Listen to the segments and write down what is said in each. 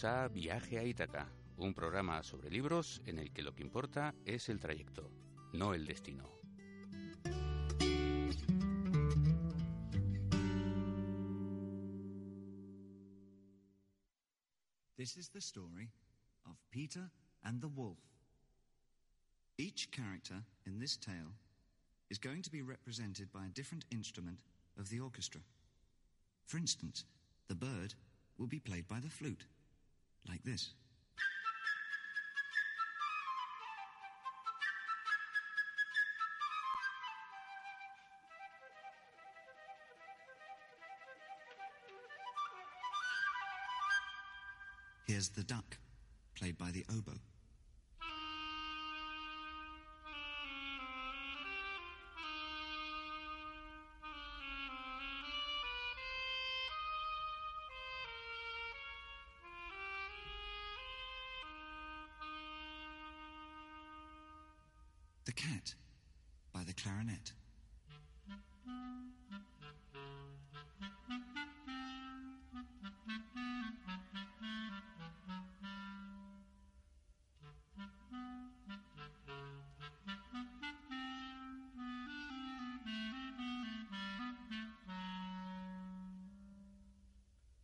Bienvenidos a Viaje a Ítaca, un programa sobre libros en el que lo que importa es el trayecto, no el destino. This is the story of Peter and the Wolf. Each character in this tale is going to be represented by a different instrument of the orchestra. For instance, the bird will be played by the flute, like this. Here's the duck, played by the oboe.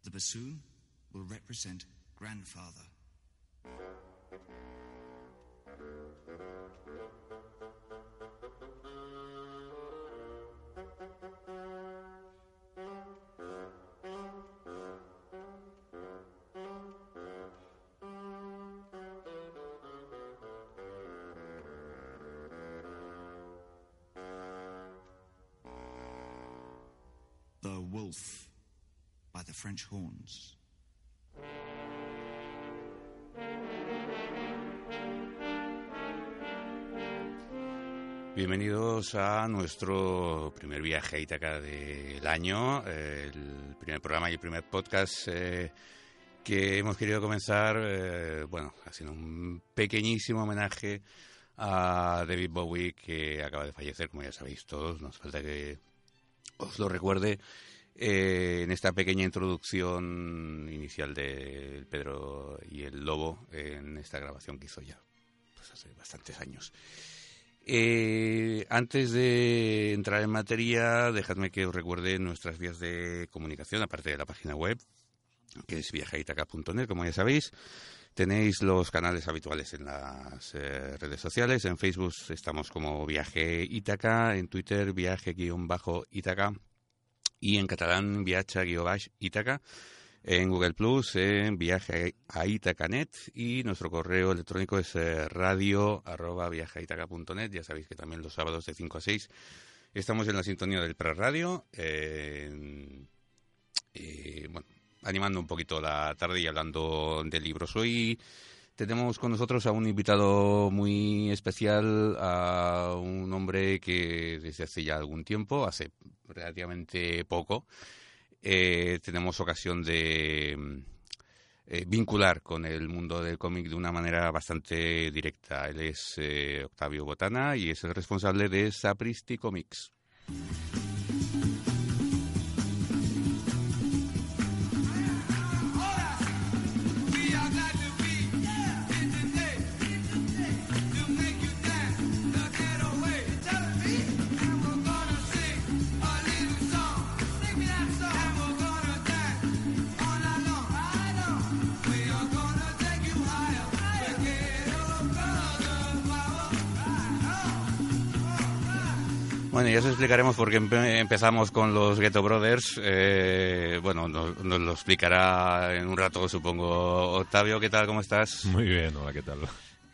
The bassoon will represent grandfather. Bienvenidos a nuestro primer viaje a Ítaca del año, el primer programa y el primer podcast eh, que hemos querido comenzar, eh, bueno, haciendo un pequeñísimo homenaje a David Bowie que acaba de fallecer, como ya sabéis todos, nos falta que os lo recuerde eh, en esta pequeña introducción inicial de Pedro y el Lobo en esta grabación que hizo ya pues hace bastantes años. Eh, antes de entrar en materia, dejadme que os recuerde nuestras vías de comunicación, aparte de la página web, que es viajaitaca.net, como ya sabéis. Tenéis los canales habituales en las eh, redes sociales. En Facebook estamos como Viaje Ítaca, en Twitter Viaje-Ítaca y en catalán Viacha-Ítaca. En Google Plus, en viaje a Itacanet y nuestro correo electrónico es eh, radio arroba viajeaitaca.net. Ya sabéis que también los sábados de 5 a 6 estamos en la sintonía del prerradio. Eh, eh, bueno, animando un poquito la tarde y hablando de libros. Hoy tenemos con nosotros a un invitado muy especial, a un hombre que desde hace ya algún tiempo, hace relativamente poco, eh, tenemos ocasión de eh, vincular con el mundo del cómic de una manera bastante directa. Él es eh, Octavio Botana y es el responsable de Sapristi Comics. Bueno, ya os explicaremos por qué empe- empezamos con los Ghetto Brothers. Eh, bueno, nos, nos lo explicará en un rato, supongo. Octavio, ¿qué tal? ¿Cómo estás? Muy bien, hola, ¿qué tal?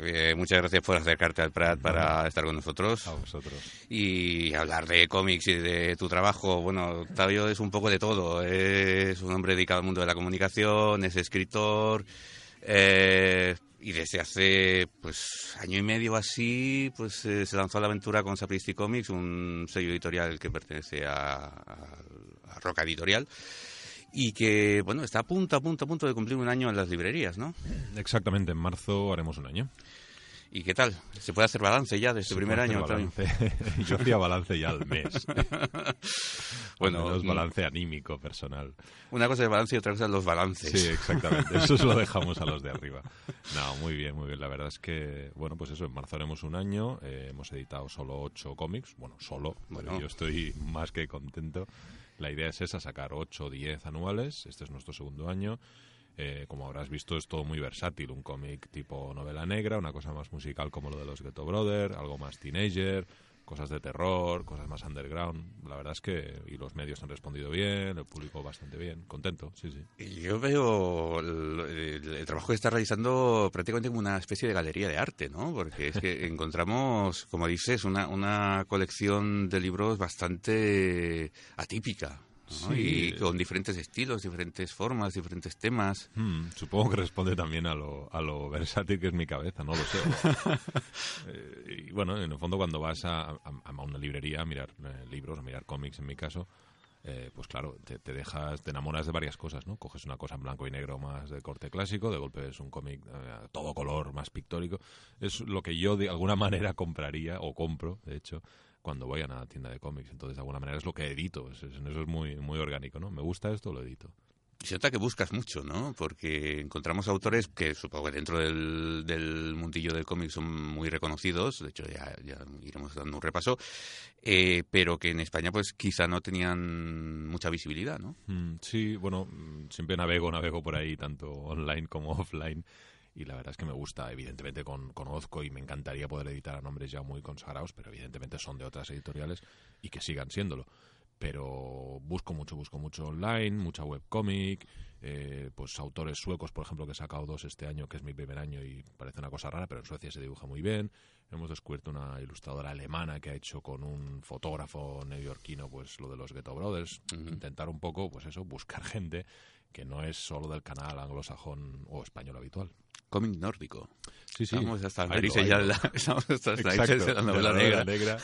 eh, muchas gracias por acercarte al Prat para estar con nosotros. A vosotros. Y hablar de cómics y de tu trabajo. Bueno, Octavio es un poco de todo. Es un hombre dedicado al mundo de la comunicación, es escritor. Eh, y desde hace pues año y medio así pues eh, se lanzó a la aventura con Sapristi Comics un sello editorial que pertenece a, a, Roca Editorial y que bueno está a punto a punto a punto de cumplir un año en las librerías no exactamente en marzo haremos un año ¿Y qué tal? ¿Se puede hacer balance ya de este primer año? Balance. Yo hacía balance ya al mes. bueno, es mm. balance anímico, personal. Una cosa es balance y otra cosa es los balances. Sí, exactamente. Eso se lo dejamos a los de arriba. No, muy bien, muy bien. La verdad es que, bueno, pues eso, en marzo haremos un año. Eh, hemos editado solo ocho cómics. Bueno, solo. Bueno. Yo estoy más que contento. La idea es esa, sacar ocho o diez anuales. Este es nuestro segundo año. Eh, como habrás visto, es todo muy versátil. Un cómic tipo novela negra, una cosa más musical como lo de los Ghetto Brothers, algo más teenager, cosas de terror, cosas más underground. La verdad es que y los medios han respondido bien, el público bastante bien, contento, sí, sí. Yo veo el, trabajo que está realizando prácticamente como una especie de galería de arte, ¿no? Porque es que encontramos, como dices, una, una colección de libros bastante atípica. Y con diferentes estilos, diferentes formas, diferentes temas. Hmm, supongo que responde también a lo, a lo versátil que es mi cabeza, no lo sé. Eh, y bueno, en el fondo cuando vas a, a, una librería a mirar eh, libros, a mirar cómics en mi caso, eh, pues claro, te, te, dejas, te enamoras de varias cosas, ¿no? Coges una cosa en blanco y negro más de corte clásico, de golpe es un cómic a todo color, más pictórico. Es lo que yo de alguna manera compraría, o compro, de hecho, cuando voy a una tienda de cómics. Entonces, de alguna manera es lo que edito. Eso es muy, muy orgánico, ¿no? Me gusta esto, lo edito. Se nota que buscas mucho, ¿no? Porque encontramos autores que supongo que dentro del, del mundillo del cómic son muy reconocidos, de hecho ya, iremos dando un repaso, eh, pero que en España pues quizá no tenían mucha visibilidad, ¿no? Mm, sí, bueno, siempre navego, navego por ahí, tanto online como offline y la verdad es que me gusta. Evidentemente con, conozco y me encantaría poder editar a nombres ya muy consagrados, pero evidentemente son de otras editoriales y que sigan siéndolo. Pero busco mucho, busco mucho online, mucha webcomic, eh, pues autores suecos, por ejemplo, que he sacado dos este año, que es mi primer año y parece una cosa rara, pero en Suecia se dibuja muy bien. Hemos descubierto una ilustradora alemana que ha hecho con un fotógrafo neoyorquino pues lo de los Ghetto Brothers. Intentar un poco, pues eso, buscar gente que no es solo del canal anglosajón o español habitual cómic nórdico. Sí, sí. Estamos hasta ya la, estamos hasta la novela negra.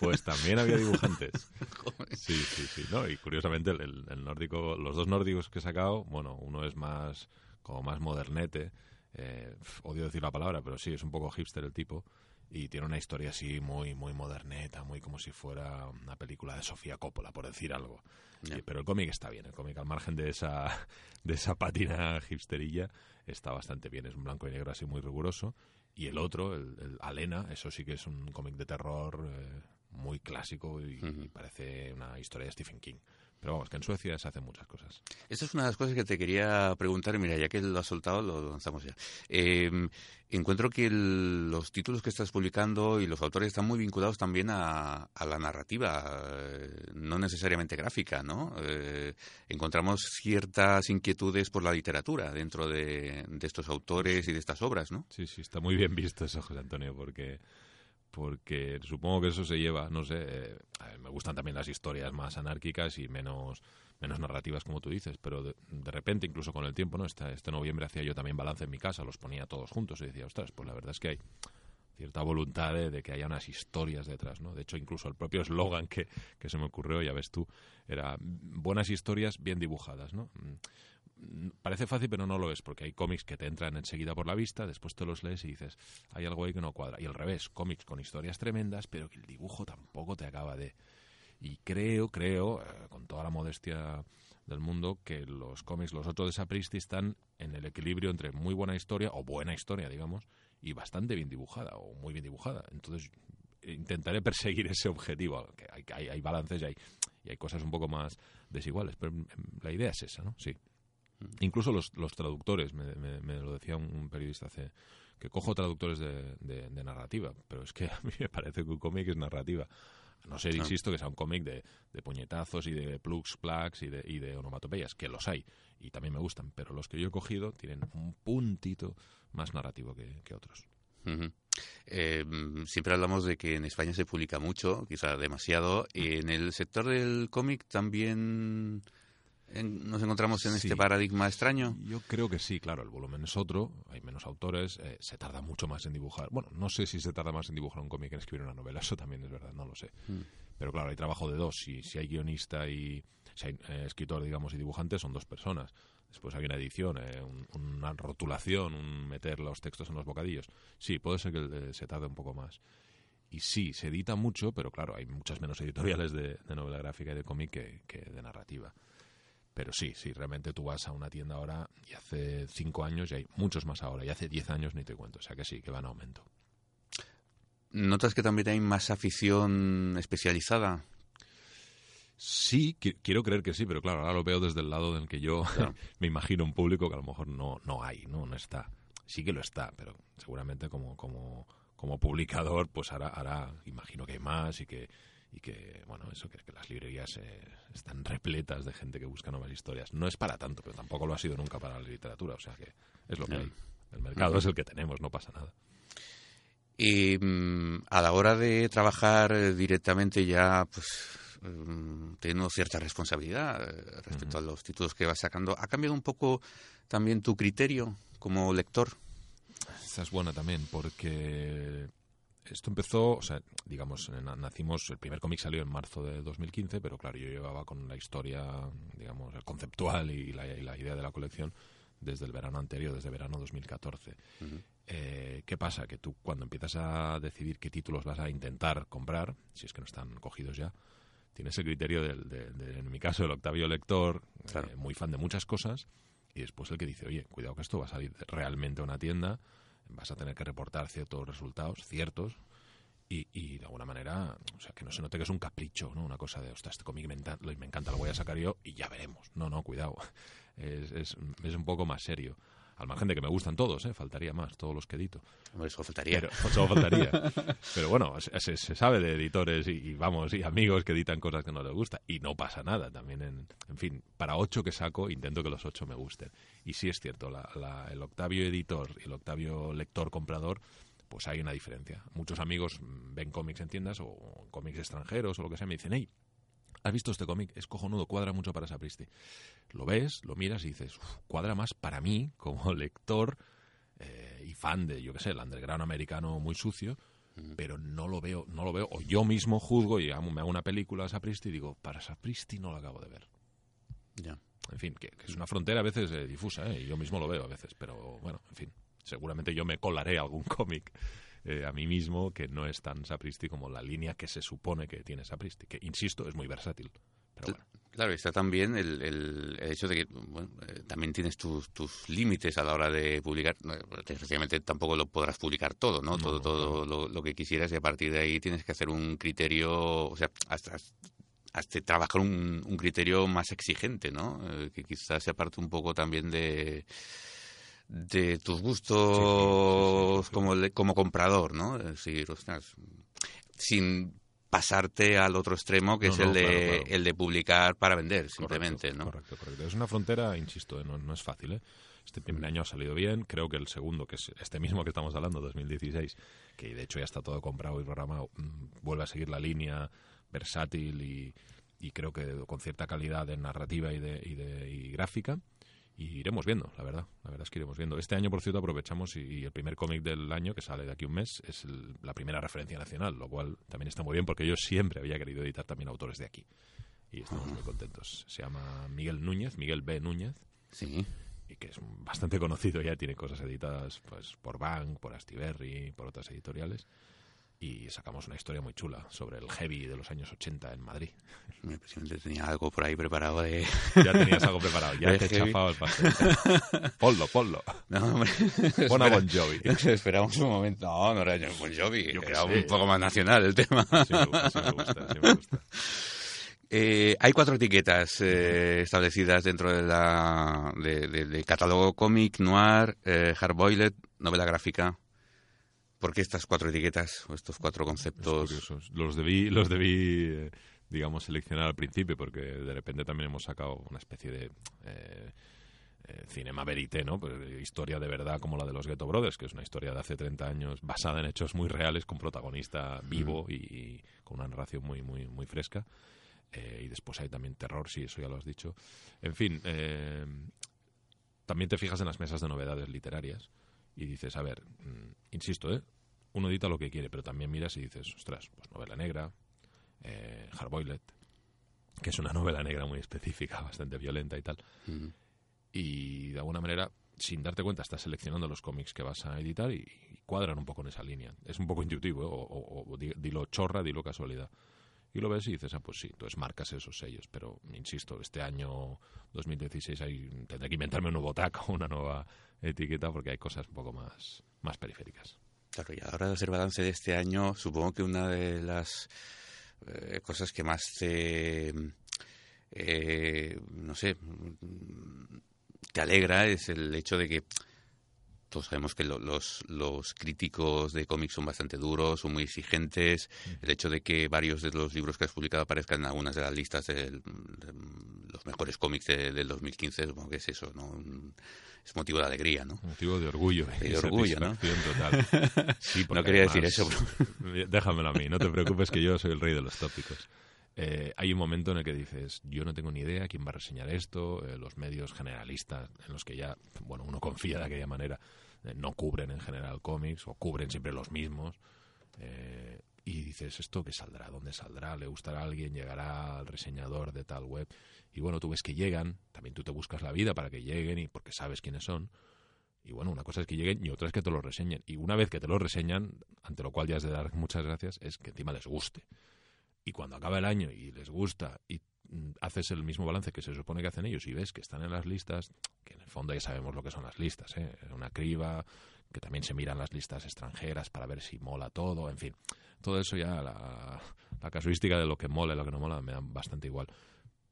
Pues también había dibujantes. sí, sí, sí. No, y curiosamente el, el, nórdico, los dos nórdicos que he sacado, bueno, uno es más como más modernete, eh, odio decir la palabra, pero sí, es un poco hipster el tipo y tiene una historia así muy muy moderneta, muy como si fuera una película de Sofía Coppola, por decir algo. pero el cómic está bien, el cómic al margen de esa de esa patina hipsterilla está bastante bien, es un blanco y negro así muy riguroso y el otro, el, Alena, eso sí que es un cómic de terror eh, muy clásico y, parece una historia de Stephen King. Pero vamos, que en Suecia se hacen muchas cosas. Esa es una de las cosas que te quería preguntar, mira, ya que lo has soltado, lo lanzamos ya. Em, encuentro que los títulos que estás publicando y los autores están muy vinculados también a, la narrativa, eh, no necesariamente gráfica, ¿no? Eh, encontramos ciertas inquietudes por la literatura dentro de, de estos autores y de estas obras, ¿no? Sí, sí, está muy bien visto eso, José Antonio, porque porque supongo que eso se lleva, no sé, eh, me gustan también las historias más anárquicas y menos menos narrativas como tú dices, pero de, repente, incluso con el tiempo, ¿no? Este, este, noviembre hacía yo también balance en mi casa, los ponía todos juntos y decía, ostras, pues la verdad es que hay cierta voluntad de, que haya unas historias detrás, ¿no? De hecho, incluso el propio eslogan que, que se me ocurrió, ya ves tú, era buenas historias bien dibujadas, ¿no? Parece fácil, pero no lo es, porque hay cómics que te entran enseguida por la vista, después te los lees y dices, hay algo ahí que no cuadra. Y al revés, cómics con historias tremendas, pero que el dibujo tampoco te acaba de... Y creo, creo, eh, con toda la modestia del mundo, que los cómics, los otros de Sapristi, están en el equilibrio entre muy buena historia, o buena historia, digamos, y bastante bien dibujada, o muy bien dibujada. Entonces, intentaré perseguir ese objetivo, que hay, hay, hay balances y hay, y hay cosas un poco más desiguales, pero mm, la idea es esa, ¿no? Sí. Incluso los, los traductores, me, me, lo decía un, periodista hace, que cojo traductores de, de, narrativa, pero es que a mí me parece que un cómic es narrativa. no ser, insisto, que sea un cómic de, de, puñetazos y de plugs, plugs y de, y de onomatopeyas, que los hay y también me gustan, pero los que yo he cogido tienen un puntito más narrativo que, que otros. Eh, siempre hablamos de que en España se publica mucho, quizá demasiado. Y en el sector del cómic también en- nos encontramos en Sí. este paradigma extraño. Yo creo que sí, claro, el volumen es otro, hay menos autores, eh, se tarda mucho más en dibujar. Bueno, no sé si se tarda más en dibujar un cómic que en escribir una novela, eso también es verdad, no lo sé. Mm. Pero claro, hay trabajo de dos, si, si hay guionista y si hay eh, escritor, digamos, y dibujante, son dos personas. Después hay una edición, eh, un- una rotulación, un meter los textos en los bocadillos. Sí, puede ser que se tarde un poco más. Y sí, se edita mucho, pero claro, hay muchas menos editoriales de, de novela gráfica y de cómic que, que de narrativa. Pero sí, sí, realmente tú vas a una tienda ahora y hace cinco años y hay muchos más ahora, y hace diez años ni te cuento, o sea que sí, que va en aumento. ¿Notas que también hay más afición especializada? Sí, qui- quiero creer que sí, pero claro, ahora lo veo desde el lado del que yo Claro. me imagino un público que a lo mejor no, no hay, no, no está. Sí que lo está, pero seguramente como, como, como publicador, pues ahora imagino que hay más y que, y que bueno, eso que, que las librerías eh, están repletas de gente que busca nuevas historias. No es para tanto, pero tampoco lo ha sido nunca para la literatura, o sea que es lo que hay. El mercado es el que tenemos, no pasa nada. Y mm, a la hora de trabajar eh, directamente ya, pues, mm, teniendo cierta responsabilidad eh, respecto a los títulos que vas sacando, ¿ha cambiado un poco también tu criterio como lector? Esta es buena también, porque esto empezó, o sea, digamos, na- nacimos, el primer cómic salió en marzo de 2015, pero claro, yo llevaba con la historia, digamos, el conceptual y la, y la idea de la colección desde el verano anterior, desde verano 2014. Eh, ¿Qué pasa? Que tú cuando empiezas a decidir qué títulos vas a intentar comprar, si es que no están cogidos ya, tienes el criterio del, de- de- en mi caso, el Octavio Lector, Claro. eh, muy fan de muchas cosas, y después el que dice, oye, cuidado que esto va a salir realmente a una tienda, vas a tener que reportar ciertos resultados, ciertos, y, y de alguna manera, o sea, que no se note que es un capricho, ¿no? Una cosa de, ostras, este cómic me, encanta, lo voy a sacar yo y ya veremos. No, no, cuidado. Es, es, es un poco más serio. Al margen de que me gustan todos, ¿eh? Faltaría más, todos los que edito. Hombre, eso faltaría. Pero, solo faltaría. Pero bueno, se, se- sabe de editores y, y, vamos, y amigos que editan cosas que no les gusta. Y no pasa nada también. En, en fin, para ocho que saco, intento que los ocho me gusten. Y sí es cierto, la- la- el Octavio editor y el Octavio lector comprador, pues hay una diferencia. Muchos amigos mm, ven cómics en tiendas o cómics extranjeros o lo que sea, me dicen, hey, ¿has visto este cómic? Es cojonudo, cuadra mucho para Sapristi. Lo ves, lo miras y dices, "Uf, cuadra más para mí como lector eh, y fan de, yo qué sé, el underground americano muy sucio, pero no lo veo, no lo veo, o yo mismo juzgo y me hago una película de Sapristi y digo, para Sapristi no lo acabo de ver. Ya. En fin, que, que es una frontera a veces eh, difusa, ¿eh? y yo mismo lo veo a veces, pero bueno, en fin, seguramente yo me colaré algún cómic eh, a mí mismo que no es tan Sapristi como la línea que se supone que tiene Sapristi, que insisto, es muy versátil. Pero bueno, Claro, está también el, el- hecho de que bueno, eh, también tienes tus, tus límites a la hora de publicar. Desgraciadamente tampoco lo podrás publicar todo, ¿no? No, todo todo lo, lo que quisieras y a partir de ahí tienes que hacer un criterio, o sea, hasta, hasta trabajar un, un criterio más exigente, ¿no? Eh, que quizás se aparte un poco también de de tus gustos Sí, sí, sí, sí. como como comprador, ¿no? Es decir, ostras, sin pasarte al otro extremo que No, es no, el de claro, claro. el de publicar para vender simplemente, correcto, ¿no? Correcto, correcto. Es una frontera, insisto, eh, no, no es fácil. ¿eh? Este primer año ha salido bien. Creo que el segundo, que es este mismo que estamos hablando, 2016, que de hecho ya está todo comprado y programado, mm, vuelve a seguir la línea versátil y, y creo que con cierta calidad de narrativa y de, y de y gráfica. Y iremos viendo, la verdad. La verdad es que iremos viendo. Este año, por cierto, aprovechamos y, y el primer cómic del año, que sale de aquí un mes, es el- la primera referencia nacional, lo cual también está muy bien porque yo siempre había querido editar también autores de aquí. Y estamos muy contentos. Se llama Miguel Núñez, Miguel B. Núñez, Sí. y que es bastante conocido ya, tiene cosas editadas pues por Bank, por Astiberri, por otras editoriales. Y sacamos una historia muy chula sobre el heavy de los años 80 en Madrid. Me precisamente tenía algo por ahí preparado de... Ya tenías algo preparado, ya te he heavy. chafado el pastel. Ponlo, ponlo. No, hombre. Pon a Bon Jovi. Esperamos un momento. No, no era Bon Jovi. Yo era un poco más nacional el tema. Sí me gusta, sí me gusta, sí me gusta. Eh, hay cuatro etiquetas eh, establecidas dentro de la, de- de- del catálogo cómic, noir, eh, hardboiled, novela gráfica. ¿Por qué estas cuatro etiquetas o estos cuatro conceptos? Los debí, los debí eh, digamos, seleccionar al principio, porque de repente también hemos sacado una especie de... eh, eh, cinema verité, ¿no? Pues, historia de verdad como la de los Ghetto Brothers, que es una historia de hace 30 años basada en hechos muy reales, con protagonista vivo y, con una narración muy, muy, muy fresca. Eh, y después hay también terror, sí, eso ya lo has dicho. En fin, eh, también te fijas en las mesas de novedades literarias y dices, a ver, mm, insisto, ¿eh? uno edita lo que quiere, pero también miras y dices, ostras, pues novela negra, eh, Hardboiled, que es una novela negra muy específica, bastante violenta y tal. Y de alguna manera, sin darte cuenta, estás seleccionando los cómics que vas a editar y, cuadran un poco en esa línea. Es un poco intuitivo, ¿eh? o, o, dilo chorra, dilo casualidad. Y lo ves y dices, ah, pues sí, entonces marcas esos sellos. Pero, insisto, este año 2016 hay, tendré que inventarme un nuevo tag o una nueva etiqueta porque hay cosas un poco más, más periféricas. Claro, y ahora de hacer balance de este año, supongo que una de las eh, cosas que más eh, no sé, te alegra es el hecho de que todos sabemos que los, los críticos de cómics son bastante duros, son muy exigentes. El hecho de que varios de los libros que has publicado aparezcan en algunas de las listas de, los mejores cómics del 2015, supongo que es eso, ¿no? Es motivo de alegría, ¿no? Motivo de orgullo. De orgullo, ¿no? Total. no quería decir eso. Déjamelo a mí, no te preocupes que yo soy el rey de los tópicos. Eh, hay un momento en el que dices, yo no tengo ni idea quién va a reseñar esto, eh, los medios generalistas en los que ya, bueno, uno confía de aquella manera, eh, no cubren en general cómics o cubren siempre los mismos. y dices, ¿esto qué saldrá? ¿Dónde saldrá? ¿Le gustará a alguien? ¿Llegará al reseñador de tal web? Y bueno, tú ves que llegan, también tú te buscas la vida para que lleguen y porque sabes quiénes son. Y bueno, una cosa es que lleguen y otra es que te lo reseñen. Y una vez que te lo reseñan, ante lo cual ya has de dar muchas gracias, es que encima les guste y cuando acaba el año y les gusta y mm, haces el mismo balance que se supone que hacen ellos y ves que están en las listas, que en el fondo ya sabemos lo que son las listas, ¿eh? una criba, que también se miran las listas extranjeras para ver si mola todo, en fin, todo eso ya, la, casuística de lo que mola y lo que no mola me da bastante igual.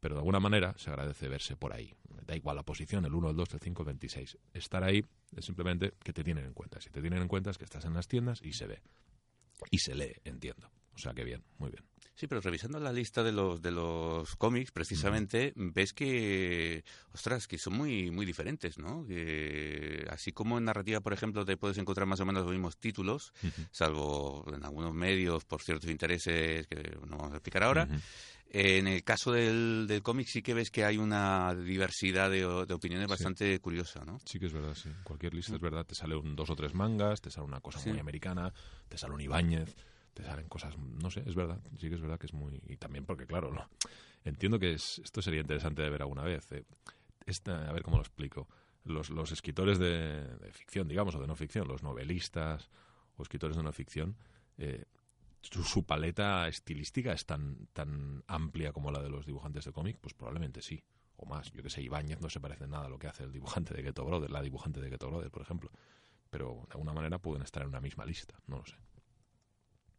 Pero de alguna manera se agradece verse por ahí. Da igual la posición, el 1, el 2, el 5, el 26. Estar ahí es simplemente que te tienen en cuenta. Si te tienen en cuenta es que estás en las tiendas y se ve. Y se lee, entiendo. O sea que bien, muy bien. Sí, pero revisando la lista de los de los cómics, precisamente, ves que, ostras, que son muy muy diferentes, ¿no? Que así como en narrativa, por ejemplo, te puedes encontrar más o menos los mismos títulos, salvo en algunos medios por ciertos intereses que no vamos a explicar ahora. En el caso del, del cómic sí que ves que hay una diversidad de, opiniones bastante curiosa, ¿no? Sí que es verdad, sí. Cualquier lista es verdad, te sale un dos o tres mangas, te sale una cosa muy americana, te sale un Ibáñez te salen cosas, no sé, es verdad, sí que es verdad que es muy... Y también porque, claro, no entiendo que es, esto sería interesante de ver alguna vez. Eh, esta, a ver cómo lo explico. Los, los escritores de, ficción, digamos, o de no ficción, los novelistas o escritores de no ficción, eh, su, paleta estilística es tan, tan amplia como la de los dibujantes de cómic, pues probablemente sí, o más. Yo que sé, Ibáñez no se parece nada a lo que hace el dibujante de Ghetto Brother, la dibujante de Ghetto Brother, por ejemplo. Pero de alguna manera pueden estar en una misma lista, no lo sé.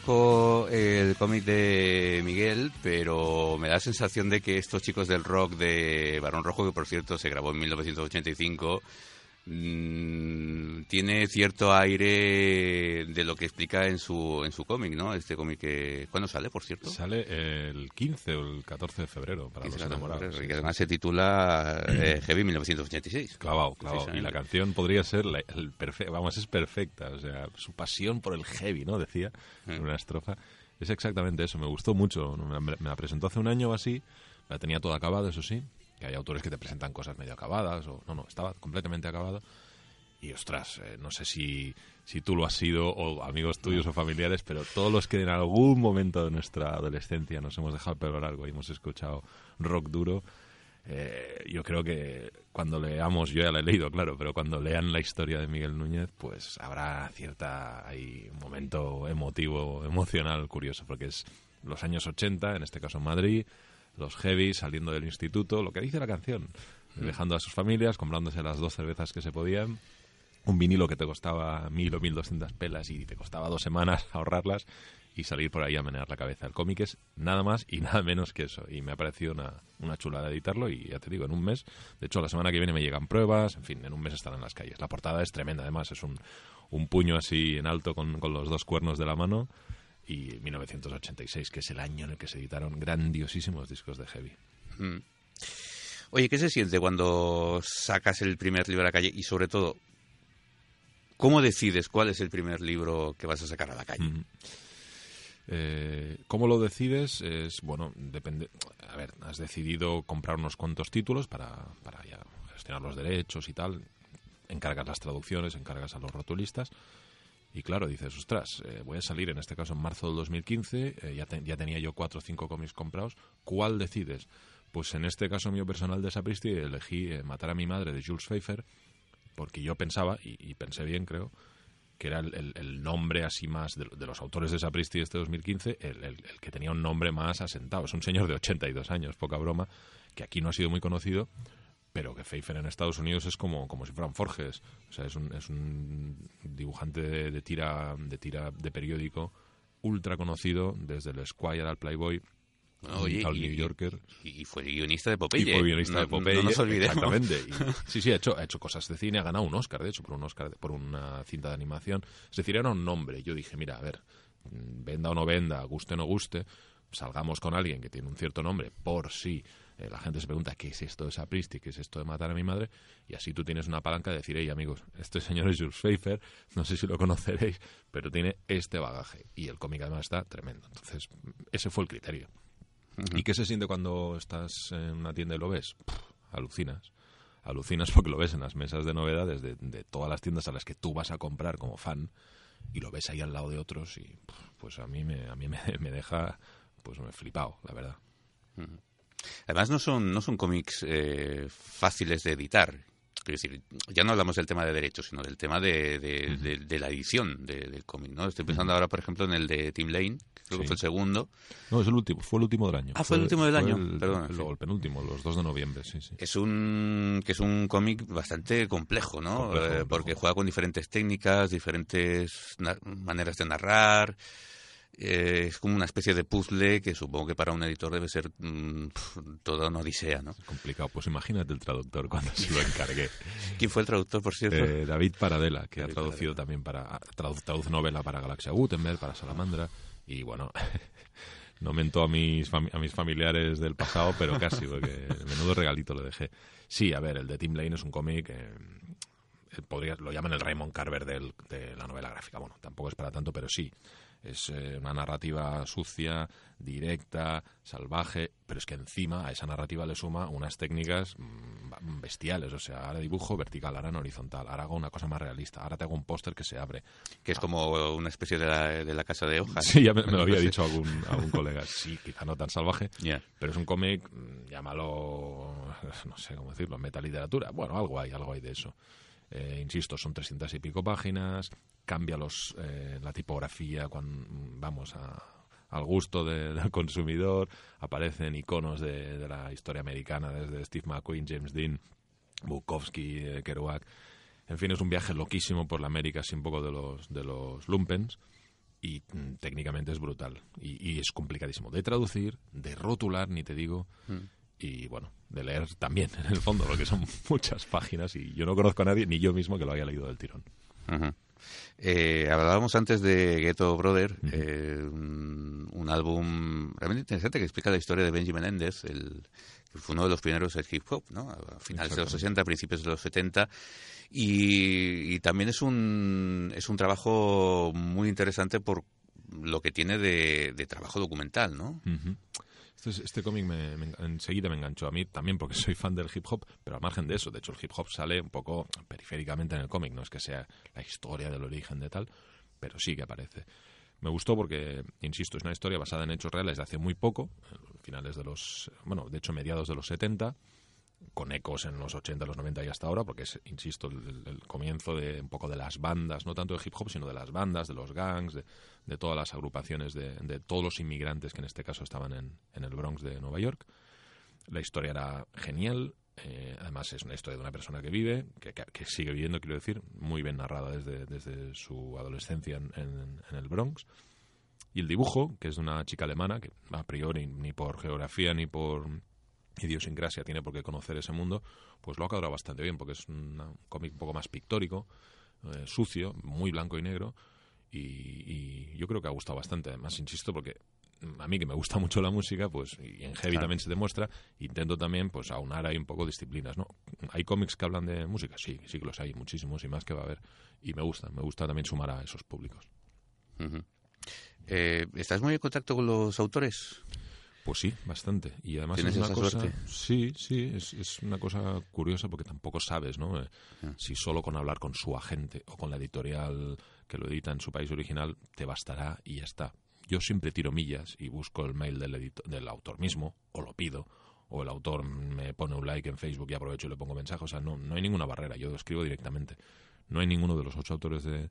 conozco el cómic de Miguel, pero me da la sensación de que estos chicos del rock de Barón Rojo, que por cierto se grabó en 1985, Mm, tiene cierto aire de lo que explica en su en su cómic, ¿no? Este cómic que ¿cuándo sale, por cierto? Sale el 15 o el 14 de febrero para los enamorados. que además se titula eh, Heavy 1986. Clavado, clavado. y la canción podría ser el vamos, es perfecta, o sea, su pasión por el heavy, ¿no? Decía en mm. una estrofa. Es exactamente eso, me gustó mucho. Me la presentó hace un año o así, la tenía toda acabada, eso sí, que hay autores que te presentan cosas medio acabadas, o no, no, estaba completamente acabado. Y ostras, eh, no sé si, si tú lo has sido, o amigos tuyos o familiares, pero todos los que en algún momento de nuestra adolescencia nos hemos dejado el pelo largo y hemos escuchado rock duro, eh, yo creo que cuando leamos, yo ya la he leído, claro, pero cuando lean la historia de Miguel Núñez, pues habrá cierta, hay un momento emotivo, emocional, curioso, porque es los años 80, en este caso en Madrid, los heavy saliendo del instituto, lo que dice la canción, mm. dejando a sus familias, comprándose las dos cervezas que se podían, un vinilo que te costaba mil o mil doscientas pelas y te costaba dos semanas ahorrarlas y salir por ahí a menear la cabeza. El cómic es nada más y nada menos que eso. Y me ha parecido una, una chulada editarlo y ya te digo, en un mes, de hecho la semana que viene me llegan pruebas, en fin, en un mes estarán en las calles. La portada es tremenda, además es un, un puño así en alto con, con los dos cuernos de la mano y 1986, que es el año en el que se editaron grandiosísimos discos de heavy. Mm. Oye, ¿qué se siente cuando sacas el primer libro a la calle y sobre todo, cómo decides cuál es el primer libro que vas a sacar a la calle? Eh, ¿Cómo lo decides? Es, bueno, depende. A ver, has decidido comprar unos cuantos títulos para, para ya gestionar los derechos y tal. Encargas las traducciones, encargas a los rotulistas y claro, dices, ostras, eh, voy a salir en este caso en marzo del 2015, eh, ya, ya tenía yo cuatro o cinco cómics comprados, ¿cuál decides? Pues en este caso mío personal de Sapristi elegí eh, Matar a mi madre de Jules Pfeiffer, porque yo pensaba, y, pensé bien creo, que era el, nombre así más de, los autores de Sapristi de este 2015, el, el, que tenía un nombre más asentado. Es un señor de 82 años, poca broma, que aquí no ha sido muy conocido, pero que Pfeiffer en Estados Unidos es como, como si fueran Forges. O sea, es un, es un dibujante de, tira, de tira de periódico ultra conocido, desde el Squire al Playboy, al New Yorker. Y, fue guionista de Popeye. Y fue guionista de Popeye. No nos olvidemos. Exactamente. sí, sí, ha hecho, ha hecho cosas de cine, ha ganado un Oscar, de hecho, por un Oscar, por una cinta de animación. Es decir, era un nombre. Yo dije, mira, a ver, venda o no venda, guste o no guste, salgamos con alguien que tiene un cierto nombre por sí eh, la gente se pregunta qué es esto de Sapristi, qué es esto de matar a mi madre, y así tú tienes una palanca de decir, hey amigos, este señor es Jules Pfeiffer, no sé si lo conoceréis, pero tiene este bagaje, y el cómic además está tremendo. Entonces, ese fue el criterio. ¿Y qué se siente cuando estás en una tienda y lo ves? alucinas. Alucinas porque lo ves en las mesas de novedades de, todas las tiendas a las que tú vas a comprar como fan y lo ves ahí al lado de otros y pues a mí me, a mí me, deja pues me flipado, la verdad. Además, no son, no son cómics eh, fáciles de editar. Es decir, ya no hablamos del tema de derechos, sino del tema de, de, la edición del cómic, ¿no? Estoy pensando ahora, por ejemplo, en el de Tim Lane, que creo que fue el segundo. No, es el último, fue el último del año. Ah, fue, el último del año, perdón. El, penúltimo, los 2 de noviembre, sí, sí. Es un, que es un cómic bastante complejo, ¿no? Eh, porque juega con diferentes técnicas, diferentes maneras de narrar... Eh, es como una especie de puzzle que supongo que para un editor debe ser mm, toda una odisea, ¿no? complicado. Pues imagínate el traductor cuando se lo encargué. ¿Quién fue el traductor, por cierto? Eh, David Paradela, que ha traducido también para... traduce novela para Galaxia Gutenberg, para Salamandra, y bueno... no mentó a mis, a mis familiares del pasado, pero casi, porque menudo regalito lo dejé. Sí, a ver, el de Tim Lane es un cómic... Eh, podría, lo llaman el Raymond Carver del, de la novela gráfica. Bueno, tampoco es para tanto, pero sí es eh, una narrativa sucia, directa, salvaje, pero es que encima a esa narrativa le suma unas técnicas mm, bestiales, o sea, ahora dibujo vertical, ahora en horizontal, ahora hago una cosa más realista, ahora te hago un póster que se abre. Que es como una especie de la, de la casa de hojas. Sí, ya me, lo había dicho algún, algún colega, sí, quizá no tan salvaje, pero es un cómic, mm, llámalo, no sé cómo decirlo, metaliteratura, bueno, algo hay, algo hay de eso. Eh, insisto, son trescientas y pico páginas, cambia los, eh, la tipografía cuando vamos al gusto del consumidor, aparecen iconos de, la historia americana desde Steve McQueen, James Dean, Bukowski, eh, Kerouac. En fin, es un viaje loquísimo por la América, un poco de los, de los lumpens. y mm, técnicamente es brutal. Y, es complicadísimo de traducir, de rotular, ni te digo. Mm. Y bueno, de leer también, en el fondo, porque son muchas páginas y yo no conozco a nadie, ni yo mismo, que lo haya leído del tirón. Eh, hablábamos antes de Ghetto Brother, eh, un, álbum realmente interesante que explica la historia de Benjamin Menendez, el, que fue uno de los pioneros del hip hop, ¿no? A finales de los 60, principios de los 70. Y, también es un, es un trabajo muy interesante por lo que tiene de, trabajo documental, ¿no? Este, cómic me, enseguida me enganchó a mí también porque soy fan del hip hop, pero al margen de eso, de hecho el hip hop sale un poco periféricamente en el cómic, no es que sea la historia del origen de tal, pero sí que aparece. Me gustó porque, insisto, es una historia basada en hechos reales de hace muy poco, finales de los, bueno, de hecho mediados de los 70, con ecos en los 80, los 90 y hasta ahora, porque es, insisto, el, comienzo de un poco de las bandas, no tanto de hip hop, sino de las bandas, de los gangs, de, todas las agrupaciones, de, todos los inmigrantes que en este caso estaban en, el Bronx de Nueva York. La historia era genial, eh, además es una historia de una persona que vive, que, sigue viviendo, quiero decir, muy bien narrada desde, desde su adolescencia en, en, el Bronx. Y el dibujo, que es de una chica alemana, que a priori ni por geografía ni por idiosincrasia tiene por qué conocer ese mundo, pues lo ha cuadrado bastante bien, porque es un cómic un poco más pictórico, eh, sucio, muy blanco y negro, y, yo creo que ha gustado bastante. Además, insisto, porque a mí que me gusta mucho la música, pues y en Heavy también se demuestra, intento también pues aunar ahí un poco disciplinas, ¿no? ¿Hay cómics que hablan de música? Sí, sí que los hay, muchísimos y más que va a haber. Y me gusta, me gusta también sumar a esos públicos. Eh, ¿Estás muy en contacto con los autores? Pues sí, bastante. Y además es una cosa. Sí, sí, es, una cosa curiosa porque tampoco sabes, ¿no? Eh, ah. Si solo con hablar con su agente o con la editorial que lo edita en su país original te bastará y ya está. Yo siempre tiro millas y busco el mail del, del autor mismo, o lo pido, o el autor me pone un like en Facebook y aprovecho y le pongo mensaje. O sea, no, no hay ninguna barrera, yo lo escribo directamente. No hay ninguno de los ocho autores de,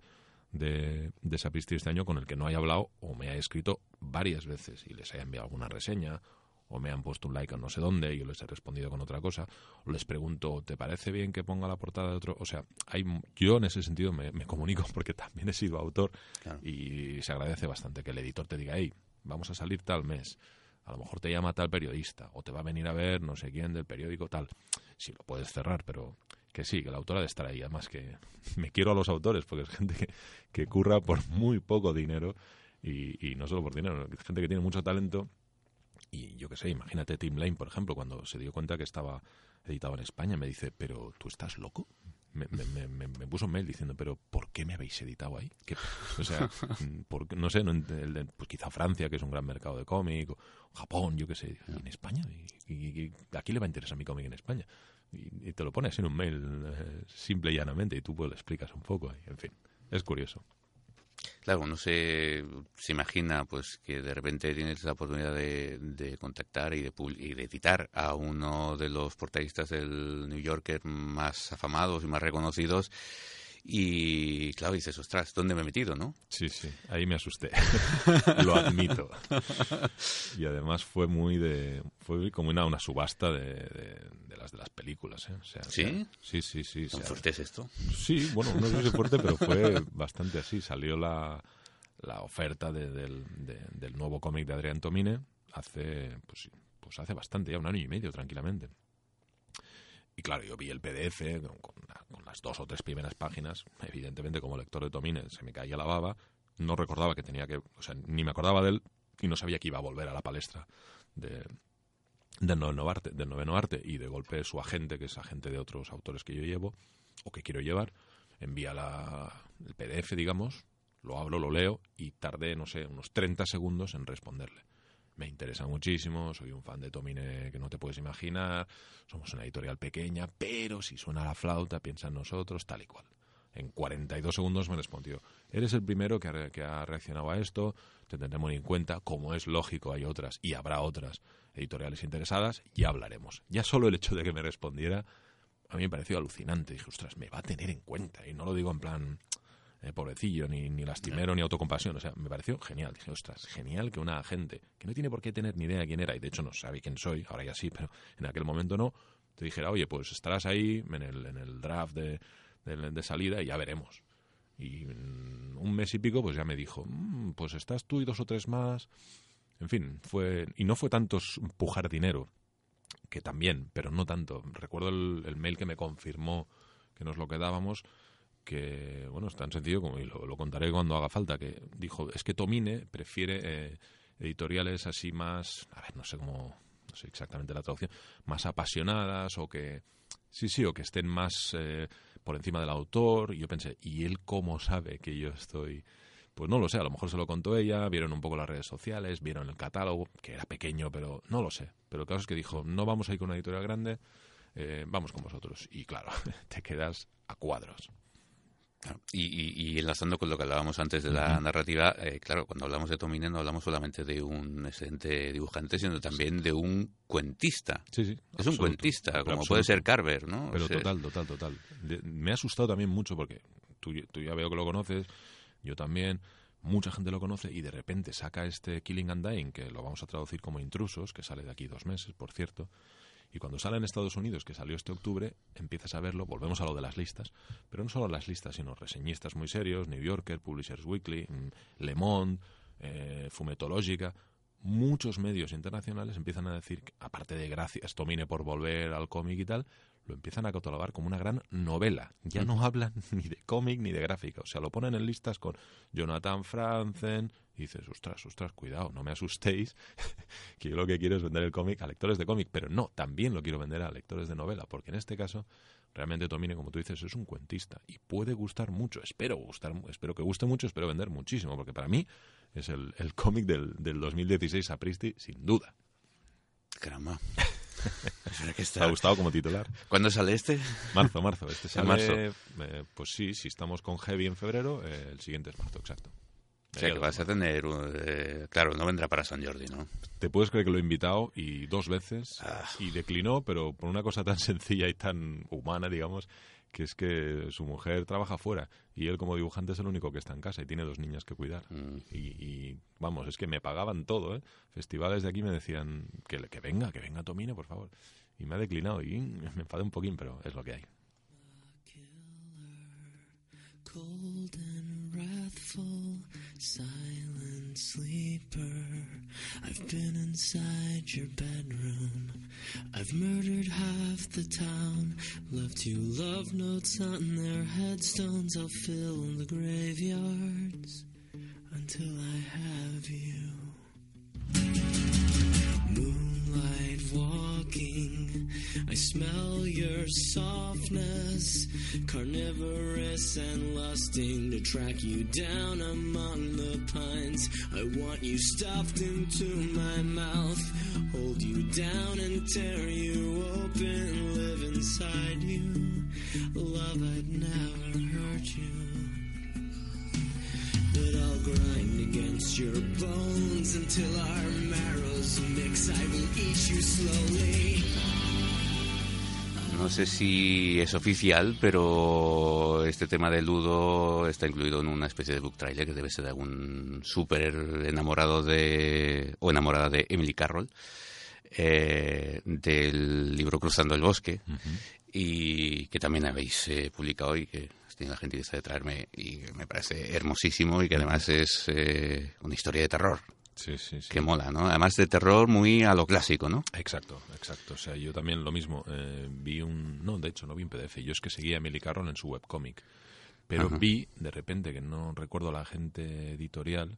de, de Sapristi este año con el que no haya hablado o me haya escrito varias veces y les haya enviado alguna reseña o me han puesto un like a no sé dónde y yo les he respondido con otra cosa, o les pregunto, ¿te parece bien que ponga la portada de otro? O sea, hay, yo en ese sentido me, comunico porque también he sido autor y se agradece bastante que el editor te diga, hey, vamos a salir tal mes, a lo mejor te llama tal periodista o te va a venir a ver no sé quién del periódico tal. Sí, lo puedes cerrar, pero que sí, que la autora de estar ahí. Además que me quiero a los autores porque es gente que, que curra por muy poco dinero y, y no solo por dinero, es gente que tiene mucho talento y yo qué sé, imagínate Tim Lane, por ejemplo, cuando se dio cuenta que estaba editado en España, me dice, pero tú estás loco. Me, me, me, me puso un mail diciendo, pero ¿por qué me habéis editado ahí? o sea, por, no sé, no, pues quizá Francia, que es un gran mercado de cómic, o Japón, yo qué sé, en España? ¿Y, aquí le va a interesar mi cómic en España? Y, te lo pones en un mail eh, simple y llanamente y tú pues lo explicas un poco. Y, en fin, es curioso. Claro, uno se, se imagina pues que de repente tienes la oportunidad de, contactar y de, y de editar a uno de los portadistas del New Yorker más afamados y más reconocidos y claro, dices, ostras, ¿dónde me he metido, no? Sí, sí, ahí me asusté. Lo admito. y además fue muy de. Fue como una, una subasta de, de, las de las películas, ¿eh? O sea, ¿Sí? sí, sí, sí. ¿Tan fuerte es esto? Sí, bueno, no sé si fuerte, pero fue bastante así. Salió la, la oferta del, del nuevo cómic de Adrián Tomine hace, pues, pues hace bastante, ya un año y medio, tranquilamente. Y claro, yo vi el PDF con, las dos o tres primeras páginas. Evidentemente, como lector de Tomine, se me caía la baba. No recordaba que tenía que. O sea, ni me acordaba de él y no sabía que iba a volver a la palestra de, del, noveno arte, del noveno arte. Y de golpe su agente, que es agente de otros autores que yo llevo o que quiero llevar, envía la, el PDF, digamos, lo hablo, lo leo y tardé, no sé, unos 30 segundos en responderle me interesa muchísimo, soy un fan de Tomine que no te puedes imaginar, somos una editorial pequeña, pero si suena la flauta, piensa en nosotros, tal y cual. En 42 segundos me respondió, eres el primero que ha, que ha reaccionado a esto, te tendremos en cuenta, como es lógico, hay otras y habrá otras editoriales interesadas, ya hablaremos. Ya solo el hecho de que me respondiera a mí me pareció alucinante. Dije, ostras, me va a tener en cuenta. Y no lo digo en plan, eh, pobrecillo, ni, ni lastimero, ni autocompasión. O sea, me pareció genial. Dije, ostras, genial que una agente que no tiene por qué tener ni idea de quién era, y de hecho no sabe quién soy, ahora ya sí, pero en aquel momento no, te dijera, oye, pues estarás ahí en el, en el draft de, de, salida y ya veremos. Y un mes y pico, pues ya me dijo, "Mm, pues estás tú y dos o tres más. En fin, fue. Y no fue tanto empujar dinero, que también, pero no tanto. Recuerdo el, el mail que me confirmó que nos lo quedábamos, que, bueno, es tan sencillo como, y lo, contaré cuando haga falta, que dijo, es que Tomine prefiere eh, editoriales así más, a ver, no sé cómo, no sé exactamente la traducción, más apasionadas o que, sí, sí, o que estén más eh, por encima del autor. Y yo pensé, ¿y él cómo sabe que yo estoy...? Pues no lo sé, a lo mejor se lo contó ella, vieron un poco las redes sociales, vieron el catálogo, que era pequeño, pero no lo sé. Pero el caso es que dijo, no vamos a ir con una editorial grande, eh, vamos con vosotros. Y claro, te quedas a cuadros. Y, y, y, enlazando con lo que hablábamos antes de la uh -huh. narrativa, eh, claro, cuando hablamos de Tomine no hablamos solamente de un excelente dibujante, sino también de un cuentista. Sí, sí. Es absoluto, un cuentista, como absoluto. puede ser Carver, ¿no? Pero o sea, total, total, total. Me ha asustado también mucho porque tú, tú ya veo que lo conoces, yo también mucha gente lo conoce y de repente saca este Killing and Dying, que lo vamos a traducir como intrusos, que sale de aquí dos meses, por cierto. Y cuando sale en Estados Unidos, que salió este octubre, empiezas a verlo, volvemos a lo de las listas, pero no solo las listas, sino reseñistas muy serios, New Yorker, Publishers Weekly, mm, Le Monde, eh, Fumetológica, muchos medios internacionales empiezan a decir, aparte de gracias Tomine por volver al cómic y tal, lo empiezan a catalogar como una gran novela. Ya no hablan ni de cómic ni de gráfica. O sea, lo ponen en listas con Jonathan Franzen. Y dices, ostras, ostras, cuidado, no me asustéis, que yo lo que quiero es vender el cómic a lectores de cómic. Pero no, también lo quiero vender a lectores de novela, porque en este caso, realmente Tomine, como tú dices, es un cuentista. Y puede gustar mucho. Espero gustar, espero que guste mucho, espero vender muchísimo, porque para mí es el, el cómic del, del 2016 a Pristi, sin duda. Caramba. que está... ¿Te ha gustado como titular? ¿Cuándo sale este? Marzo, marzo. Este sale, marzo. Eh, pues sí, si estamos con Heavy en febrero, eh, el siguiente es marzo, exacto. O sea, que vas a tener... Eh, claro, no vendrá para San Jordi, ¿no? Te puedes creer que lo he invitado y dos veces ah. y declinó, pero por una cosa tan sencilla y tan humana, digamos, que es que su mujer trabaja fuera y él como dibujante es el único que está en casa y tiene dos niñas que cuidar. Mm. Y, y, vamos, es que me pagaban todo, ¿eh? Festivales de aquí me decían que, que venga, que venga Tomine, por favor. Y me ha declinado y me enfadé un poquín, pero es lo que hay. Cold and wrathful, silent sleeper. I've been inside your bedroom. I've murdered half the town. Left you love notes on their headstones. I'll fill the graveyards until I have you. Moonlight walking, smell your softness, carnivorous and lusting to track you down among the pines. I want you stuffed into my mouth, hold you down and tear you open, live inside you. Love, I'd never hurt you. But I'll grind against your bones until our marrows mix. I will eat you slowly. No sé si es oficial, pero este tema de Ludo está incluido en una especie de book trailer que debe ser de algún súper enamorado de o enamorada de Emily Carroll eh, del libro Cruzando el Bosque uh -huh. y que también habéis eh, publicado y que has tenido la gentileza de traerme y me parece hermosísimo y que además es eh, una historia de terror. Sí, sí, sí. Que mola, ¿no? Además de terror muy a lo clásico, ¿no? Exacto, exacto. O sea, yo también lo mismo. Eh, vi un... No, de hecho, no vi un PDF. Yo es que seguía a Emily Carroll en su webcomic. Pero Ajá. vi, de repente, que no recuerdo la gente editorial,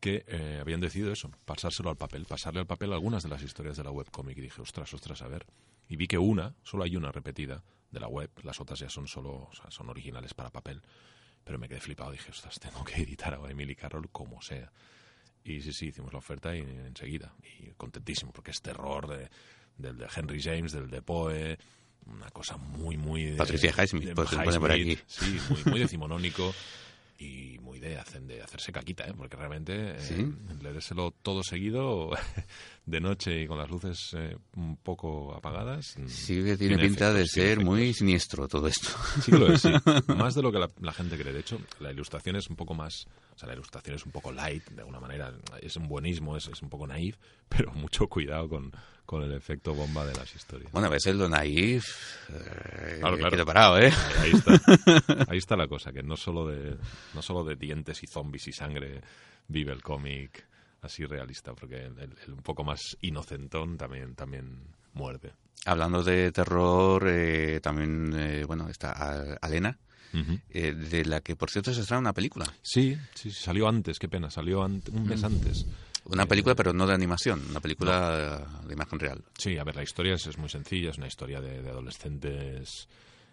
que eh, habían decidido eso, pasárselo al papel, pasarle al papel algunas de las historias de la webcomic. Y dije, ostras, ostras, a ver. Y vi que una, solo hay una repetida de la web. Las otras ya son solo, o sea, son originales para papel. Pero me quedé flipado. Dije, ostras, tengo que editar a Emily Carroll como sea. Y sí, sí, hicimos la oferta y enseguida. Y contentísimo, porque es terror de, del de Henry James, del de Poe, una cosa muy, muy... De, Patricia Highsmith, pues se pone por aquí. Sí, muy, muy decimonónico y muy de, hacer, de hacerse caquita, ¿eh? porque realmente ¿Sí? eh, leérselo todo seguido de noche y con las luces eh, un poco apagadas. Sí, que tiene, pinta efectos, de ser muy siniestro todo esto. Sí que lo es, sí. Más de lo que la, la, gente cree. De hecho, la ilustración es un poco más O sea, la ilustración es un poco light, de alguna manera, es un buenismo, es, es un poco naif, pero mucho cuidado con, con el efecto bomba de las historias. Bueno, a veces lo naif eh, Claro, claro. parado, ¿eh? Ahí está, ahí está la cosa, que no solo de no solo de dientes y zombies y sangre vive el cómic así realista, porque el, el- el un poco más inocentón también también muerde. Hablando de terror, eh, también, eh, bueno, está Alena, eh, de la que, por cierto, se estrena una película. Sí, sí, salió antes, qué pena, salió un mes antes. Una película, pero no de animación, una película eh, de imagen real. Sí, a ver, la historia es, es muy sencilla, es una historia de, de adolescentes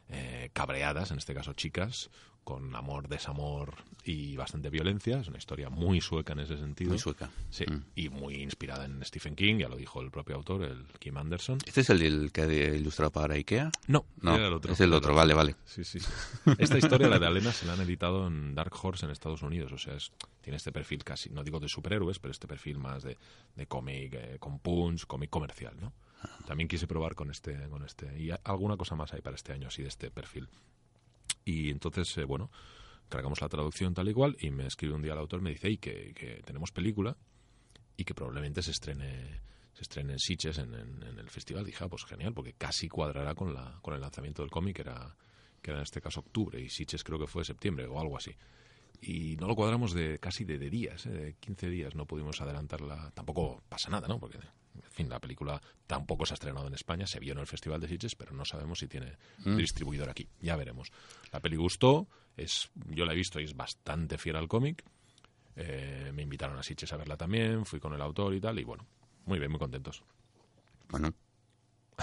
eh, cabreadas, en este caso chicas, con amor, desamor y bastante violencia. Es una historia muy sueca en ese sentido. Muy sueca. Sí, Mm. y muy inspirada en Stephen King, ya lo dijo el propio autor, el Kim Anderson. ¿Este es el, que ha ilustrado para Ikea? No, No, era el otro. es el otro, vale, vale. Sí, sí, sí. Esta historia, la de Alena, se la han editado en Dark Horse en Estados Unidos. O sea, es- tiene este perfil casi, no digo de superhéroes, pero este perfil más de, de cómic eh, con punch, cómic comercial, ¿no? También quise probar con este, con este. Y alguna cosa más hay para este año así de este perfil. Y entonces, eh, bueno, cargamos la traducción tal y cual y me escribe un día el autor me dice, "Ey, que, tenemos película y que probablemente se estrene se estrene en Sitges en el festival. Dije, ah, pues genial, porque casi cuadrará con, la, con el lanzamiento del cómic, que era, que era en este caso octubre, y Sitges creo que fue septiembre o algo así. Y no lo cuadramos de casi de, de días, ¿eh? de 15 días, no pudimos adelantarla. Tampoco pasa nada, ¿no? Porque, en fin, la película tampoco se ha estrenado en España, se vio en el Festival de Sitges, pero no sabemos si tiene distribuidor aquí. Ya veremos. La peli gustó, es, yo la he visto y es bastante fiel al cómic. Eh, me invitaron a Sitges a verla también, fui con el autor y tal, y bueno, muy bien, muy contentos. Bueno,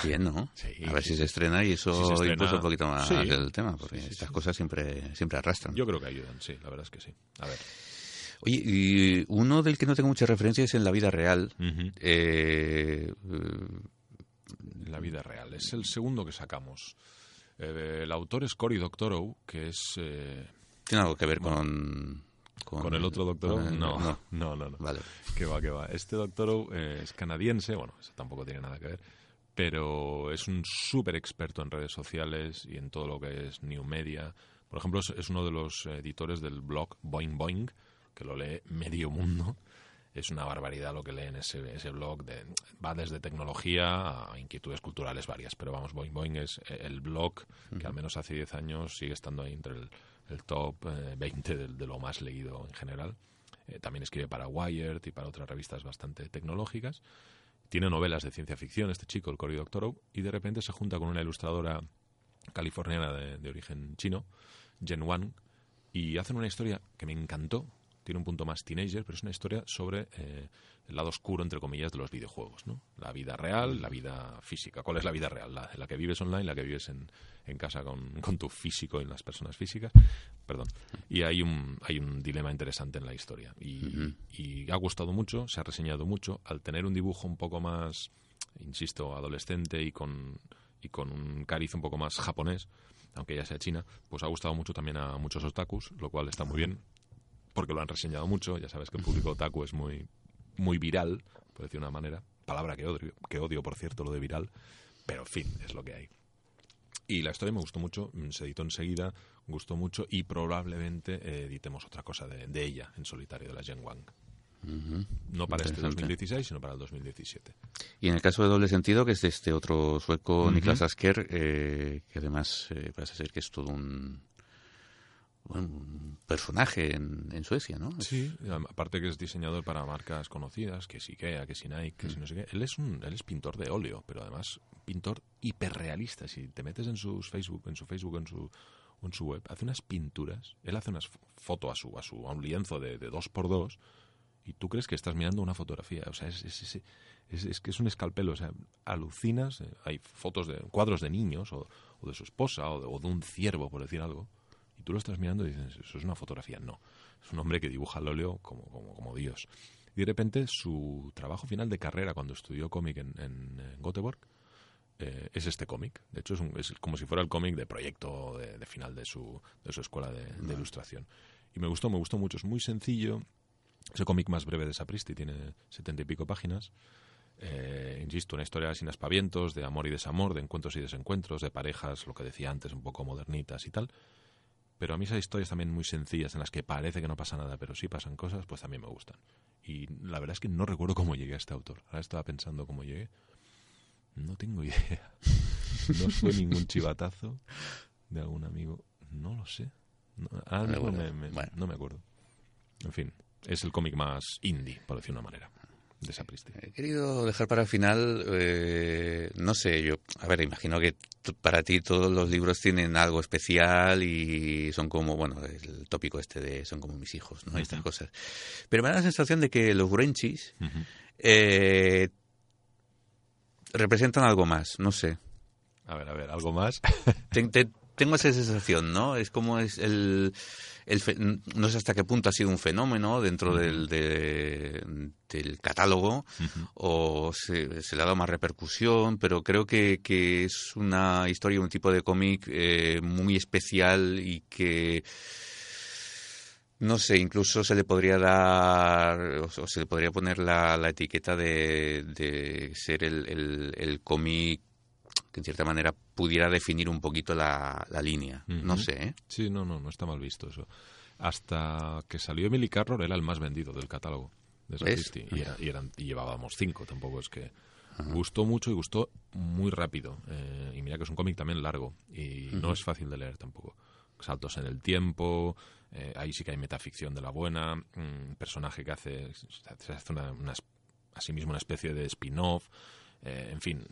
bien, ¿no? Sí, a ver sí, si se estrena y eso Si estrena- impulsa un poquito más Sí. el tema, porque estas cosas siempre, siempre arrastran. Yo creo que ayudan, sí, la verdad es que sí. A ver. Oye, y uno del que no tengo mucha referencia es en la vida real. Ujú. Eh, La vida real. Es el segundo que sacamos. Eh, el autor es Cory Doctorow, que es... eh, ¿Tiene algo que ver con, ¿Con el otro Doctorow? con el- No, no, no, no. Vale. Que va, que va. Este Doctorow eh, es canadiense, bueno, eso tampoco tiene nada que ver, pero es un súper experto en redes sociales y en todo lo que es new media. Por ejemplo, es, uno de los editores del blog Boing Boing, que lo lee medio mundo. Es una barbaridad lo que lee en ese, ese blog. De, va desde tecnología a inquietudes culturales varias, pero vamos, Boing Boing es eh, el blog que al menos hace 10 años sigue estando ahí entre el, el top eh, 20 de, de lo más leído en general. Eh, también escribe para Wired y para otras revistas bastante tecnológicas. Tiene novelas de ciencia ficción, este chico, el Cory Doctorow, y de repente se junta con una ilustradora californiana de, de origen chino, Jen Wang, y hacen una historia que me encantó. Tiene un punto más teenager, pero es una historia sobre eh, el lado oscuro, entre comillas, de los videojuegos. ¿no? La vida real, la vida física. ¿Cuál es la vida real? La, la que vives online, la que vives en, en casa con, con tu físico y las personas físicas. Perdón. Y hay un, hay un dilema interesante en la historia. Y, y ha gustado mucho, se ha reseñado mucho. Al tener un dibujo un poco más, insisto, adolescente y con, y con un cariz un poco más japonés, aunque ya sea china, pues ha gustado mucho también a muchos otakus, lo cual está muy bien, porque lo han reseñado mucho. Ya sabes que el público otaku es muy, muy viral, por decir una manera. Palabra que odio, que odio, por cierto, lo de viral. Pero, en fin, es lo que hay. Y la historia me gustó mucho, mm, se editó enseguida, gustó mucho y probablemente eh, editemos otra cosa de, de ella en solitario, de la Jen Wang. No para este Interesante. 2016, sino para el 2017. Y en el caso de doble sentido, que es de este otro sueco, Ujú. Niklas Asker, eh, que además eh, parece ser que es todo un, un personaje en, en Suecia, ¿no? Sí, aparte que es diseñador para marcas conocidas, que es Ikea, que es Nike, que es no sé qué. Él es un, él es pintor de óleo, pero además pintor hiperrealista. Si te metes en sus Facebook, en su Facebook, en su en su web, hace unas pinturas. Él hace unas fotos a su a su a un lienzo de, de dos por dos y tú crees que estás mirando una fotografía. O sea, es, es, es, es- es que es un escalpelo. O sea, alucinas. eh, Hay fotos de cuadros de niños o, o de su esposa o de, o de un ciervo, por decir algo. Y tú lo estás mirando y dices, eso es una fotografía. No, es un hombre que dibuja al óleo como, como, como Dios. Y de repente su trabajo final de carrera cuando estudió cómic en, en, en Göteborg eh, es este cómic. De hecho, es, un- es como si fuera el cómic de proyecto de, de final de su, de su escuela de, de ilustración. Y me gustó, me gustó mucho. Es muy sencillo. Es el cómic más breve de Sapristi, tiene setenta y pico páginas. Eh, insisto, una historia sin aspavientos, de amor y desamor, de encuentros y desencuentros, de parejas, lo que decía antes, un poco modernitas y tal. Pero a mí esas historias también muy sencillas, en las que parece que no pasa nada, pero sí pasan cosas, pues también me gustan. Y la verdad es que no recuerdo cómo llegué a este autor. Ahora estaba pensando cómo llegué. No tengo idea. No fue ningún chivatazo de algún amigo. No lo sé. No, ahora mismo me- me- Bueno. no me acuerdo. En fin, es el cómic más indie, por decir una manera, de Sapristi. He querido dejar para el final, eh, no sé, yo, a ver, imagino que para ti todos los libros tienen algo especial y son como, bueno, el tópico este de son como mis hijos, ¿no? Estas cosas. Pero me da la sensación de que los Wrenchies Ujú. eh, representan algo más, no sé. A ver, a ver, ¿algo más? Te- te- tengo esa sensación, ¿no? Es como es el, el fe- no sé hasta qué punto ha sido un fenómeno dentro del, de- del catálogo o se, se le ha dado más repercusión, pero creo que, que es una historia, un tipo de cómic eh, muy especial y que no sé, incluso se le podría dar, o, o se le podría poner la, la etiqueta de, de ser el, el, el cómic que en cierta manera pudiera definir un poquito la, la línea. No sé, ¿eh? Sí, no, no, no está mal visto eso. Hasta que salió Emily Carroll era el más vendido del catálogo de ¿Ves? Sapristi. Y, era- y, eran, y llevábamos cinco, tampoco es que... Gustó mucho y gustó muy rápido. Eh, y mira que es un cómic también largo y no es fácil de leer tampoco. Saltos en el tiempo, eh, ahí sí que hay metaficción de la buena, un personaje que hace, se hace una, una a sí mismo una especie de spin-off. Eh, en fin,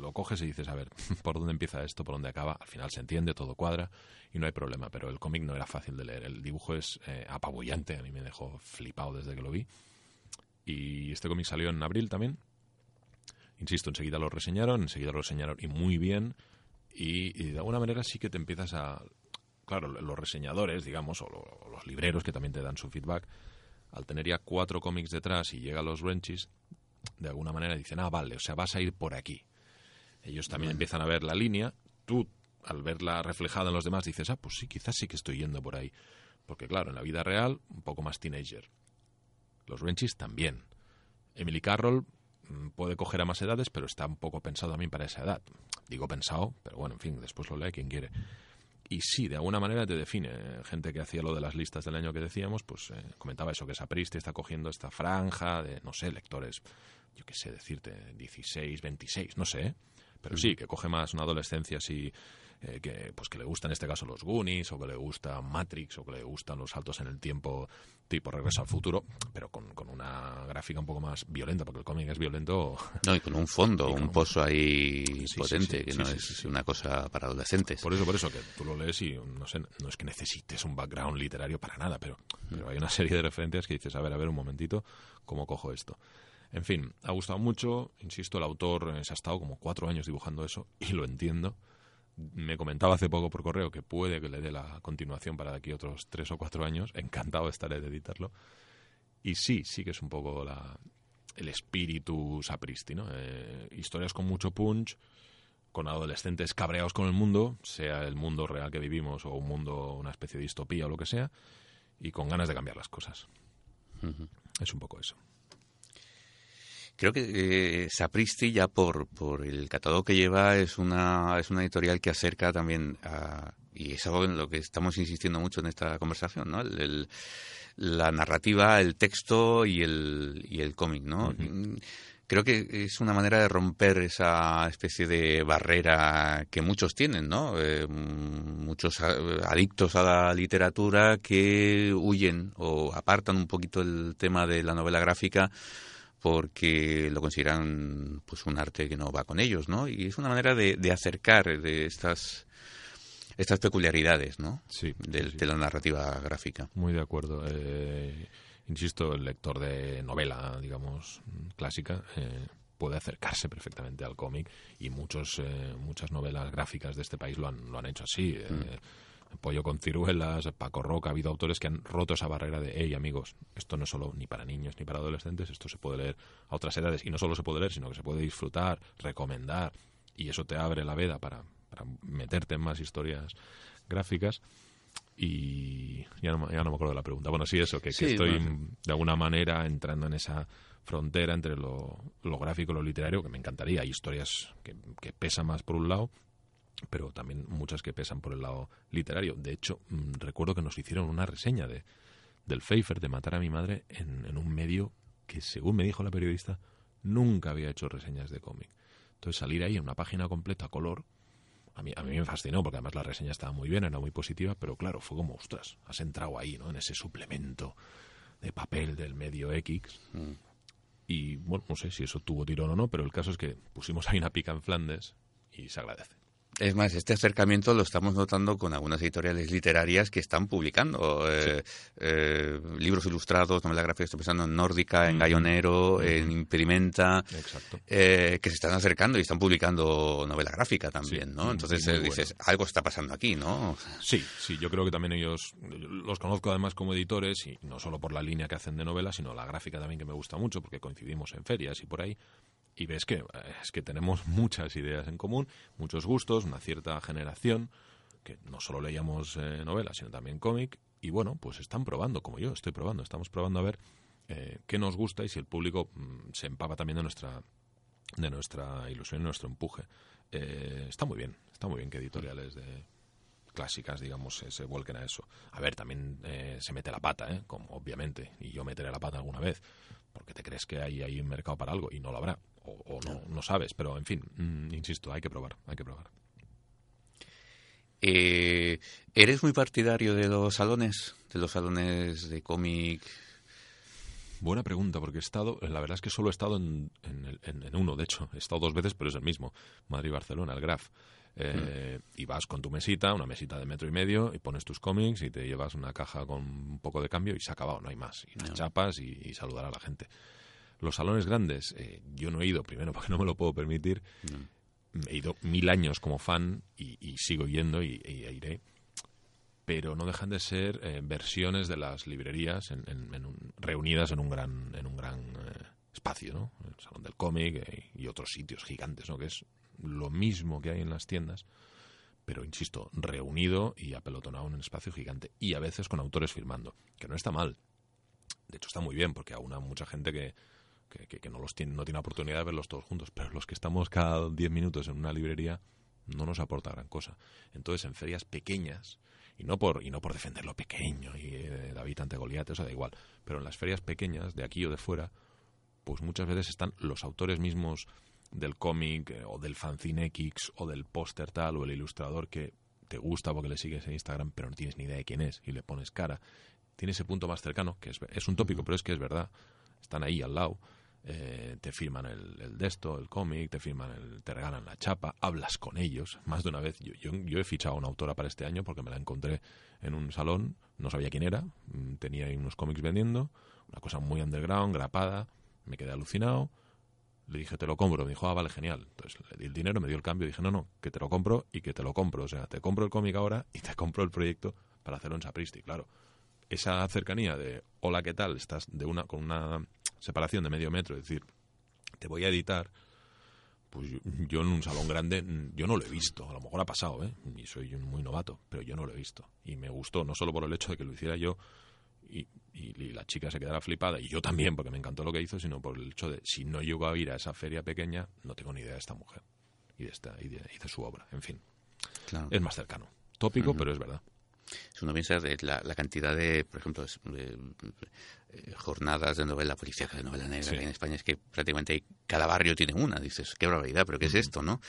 lo coges y dices, a ver, ¿por dónde empieza esto? ¿Por dónde acaba? Al final se entiende, todo cuadra y no hay problema, pero el cómic no era fácil de leer. El dibujo es eh, apabullante, a mí me dejó flipado desde que lo vi. Y este cómic salió en abril también. Insisto, enseguida lo reseñaron, enseguida lo reseñaron y muy bien. Y, de alguna manera sí que te empiezas a... Claro, los reseñadores, digamos, o, o los libreros que también te dan su feedback, al tener ya cuatro cómics detrás y llega los Wrenchies, de alguna manera dicen, ah, vale, o sea, vas a ir por aquí. Ellos también empiezan a ver la línea, tú al verla reflejada en los demás dices, ah, pues sí, quizás sí que estoy yendo por ahí. Porque claro, en la vida real, un poco más teenager. Los Wrenchies también. Emily Carroll mm, puede coger a más edades, pero está un poco pensado también para esa edad. Digo pensado, pero bueno, en fin, después lo lee quien quiere. Y sí, de alguna manera te define. Gente que hacía lo de las listas del año que decíamos, pues eh, comentaba eso, que Sapristi está cogiendo esta franja de, no sé, lectores, yo qué sé decirte, 16, 26, no sé, ¿eh? pero sí, que coge más una adolescencia así, eh, que, pues que le gustan en este caso los Goonies, o que le gusta Matrix, o que le gustan los saltos en el tiempo tipo Regreso al Futuro, pero con, con una gráfica un poco más violenta, porque el cómic es violento No, y con un fondo, con un pozo ahí sí, potente, sí, que no es una cosa para adolescentes. Por eso, por eso, que tú lo lees y no sé, no es que necesites un background literario para nada, pero, pero hay una serie de referencias que dices, a ver, a ver, un momentito, ¿cómo cojo esto? En fin, ha gustado mucho, insisto, el autor eh, se ha estado como cuatro años dibujando eso y lo entiendo. Me comentaba hace poco por correo que puede que le dé la continuación para de aquí otros tres o cuatro años. Encantado estaré de editarlo. Y sí, sí que es un poco la, el espíritu sapristi, ¿no? Eh, historias con mucho punch, con adolescentes cabreados con el mundo, sea el mundo real que vivimos o un mundo, una especie de distopía o lo que sea, y con ganas de cambiar las cosas. Es un poco eso. Creo que eh, Sapristi ya por, por el catálogo que lleva es una, es una editorial que acerca también a, y es algo en lo que estamos insistiendo mucho en esta conversación, ¿no? El- el- la narrativa, el texto y el, y el cómic, ¿no? Mm, Creo que es una manera de romper esa especie de barrera que muchos tienen, ¿no? Eh, muchos a- adictos a la literatura que huyen o apartan un poquito el tema de la novela gráfica porque lo consideran pues un arte que no va con ellos, ¿no? Y es una manera de, de acercar de estas estas peculiaridades, ¿no? Sí, de, sí. de la narrativa gráfica. Muy de acuerdo. Eh, insisto, el lector de novela, digamos, clásica, eh, puede acercarse perfectamente al cómic y muchos, eh, muchas novelas gráficas de este país lo han, lo han hecho así. Eh, Pollo con ciruelas, Paco Roca, ha habido autores que han roto esa barrera de, hey amigos, esto no es solo ni para niños ni para adolescentes, esto se puede leer a otras edades y no solo se puede leer, sino que se puede disfrutar, recomendar y eso te abre la veda para, para meterte en más historias gráficas. Y ya no, me- ya no me acuerdo de la pregunta. Bueno, sí, eso, que, que Sí, estoy bueno. de alguna manera entrando en esa frontera entre lo, lo gráfico y lo literario, que me encantaría. Hay historias que, que pesan más por un lado, pero también muchas que pesan por el lado literario. De hecho, mm, recuerdo que nos hicieron una reseña de, del Pfeiffer, de Matar a mi madre, en, en un medio que, según me dijo la periodista, nunca había hecho reseñas de cómic. Entonces, salir ahí en una página completa a color, a mí, a mí me fascinó, porque además la reseña estaba muy bien, era muy positiva, pero claro, fue como, ostras, has entrado ahí, ¿no? En ese suplemento de papel del medio X. Mm. Y bueno, no sé si eso tuvo tirón o no, pero el caso es que pusimos ahí una pica en Flandes y se agradece. Es más, este acercamiento lo estamos notando con algunas editoriales literarias que están publicando eh, eh, libros ilustrados, novela gráfica, estoy pensando en Nórdica, en. Gallonero, en Impedimenta, Exacto. eh, que se están acercando y están publicando novela gráfica también, Sí, ¿no? Entonces eh, dices, algo está pasando aquí, ¿no? Sí, sí, yo creo que también ellos, los conozco además como editores, y no solo por la línea que hacen de novela, sino la gráfica también que me gusta mucho, porque coincidimos en ferias y por ahí, y ves que eh, es que tenemos muchas ideas en común, muchos gustos, una cierta generación, que no solo leíamos eh, novelas, sino también cómic, y bueno, pues están probando, como yo estoy probando, estamos probando a ver eh, qué nos gusta y si el público mm, se empapa también de nuestra de nuestra ilusión y nuestro empuje. Eh, está muy bien, está muy bien que editoriales de clásicas, digamos, se, vuelquen a eso. A ver, también eh, se mete la pata, ¿eh? Como, obviamente, y yo meteré la pata alguna vez, porque te crees que hay, hay un mercado para algo y no lo habrá, o, o no, no sabes, pero en fin, mm, insisto, hay que probar, hay que probar. Eh, ¿Eres muy partidario de los salones? De los salones de cómic. Buena pregunta, porque he estado, la verdad es que solo he estado en, en, el- en- en uno, de hecho, he estado dos veces, pero es el mismo, Madrid-Barcelona, el Graf. Eh, Y vas con tu mesita, una mesita de metro y medio, y pones tus cómics y te llevas una caja con un poco de cambio y se ha acabado, no hay más. Y las No. chapas y, y saludar a la gente. Los salones grandes, eh, yo no he ido, primero porque no me lo puedo permitir, he ido mil años como fan y, y sigo yendo y, y iré. Pero no dejan de ser eh, versiones de las librerías en- en- en un- reunidas en un gran en un gran eh, espacio no el salón del cómic eh, y otros sitios gigantes no que es lo mismo que hay en las tiendas pero insisto reunido y apelotonado en un espacio gigante y a veces con autores firmando que no está mal. De hecho está muy bien porque aún hay mucha gente que que, que- que no los tiene no tiene oportunidad de verlos todos juntos pero los que estamos cada 10 minutos en una librería no nos aporta gran cosa. Entonces en ferias pequeñas y no por y no por defender lo pequeño y eh, David ante Goliat eso da igual pero en las ferias pequeñas de aquí o de fuera pues muchas veces están los autores mismos del cómic eh, o del fanzine X o del póster tal o el ilustrador que te gusta porque le sigues en Instagram pero no tienes ni idea de quién es y le pones cara. Tiene ese punto más cercano que es, es un tópico pero es que es verdad están ahí al lado eh, te firman el, el de esto, el cómic, te firman el, te regalan la chapa, hablas con ellos. Más de una vez, yo, yo, yo he fichado a una autora para este año porque me la encontré en un salón, no sabía quién era, mm, tenía ahí unos cómics vendiendo, una cosa muy underground, grapada, me quedé alucinado. Le dije, te lo compro. Me dijo, ah, vale, genial. Entonces le di el dinero, me dio el cambio. Dije, no, no, que te lo compro y que te lo compro. O sea, te compro el cómic ahora y te compro el proyecto para hacerlo en Sapristi. Claro, esa cercanía de, hola, ¿qué tal? Estás de una con una separación de medio metro, es decir, te voy a editar, pues yo, yo en un salón grande, mm, yo no lo he visto, a lo mejor ha pasado, ¿eh? Y soy un muy novato, pero yo no lo he visto. Y me gustó, no solo por el hecho de que lo hiciera yo y, y- y la chica se quedara flipada, y yo también, porque me encantó lo que hizo, sino por el hecho de, si no llego a ir a esa feria pequeña, no tengo ni idea de esta mujer y de, esta, y de, y de su obra. En fin, Claro. es más cercano. Tópico, pero es verdad. Si uno piensa de la, la cantidad de, por ejemplo, de, eh, jornadas de novela policíaca, de novela negra Sí. que hay en España, es que prácticamente cada barrio tiene una. Dices, qué barbaridad, pero ¿qué es esto, no?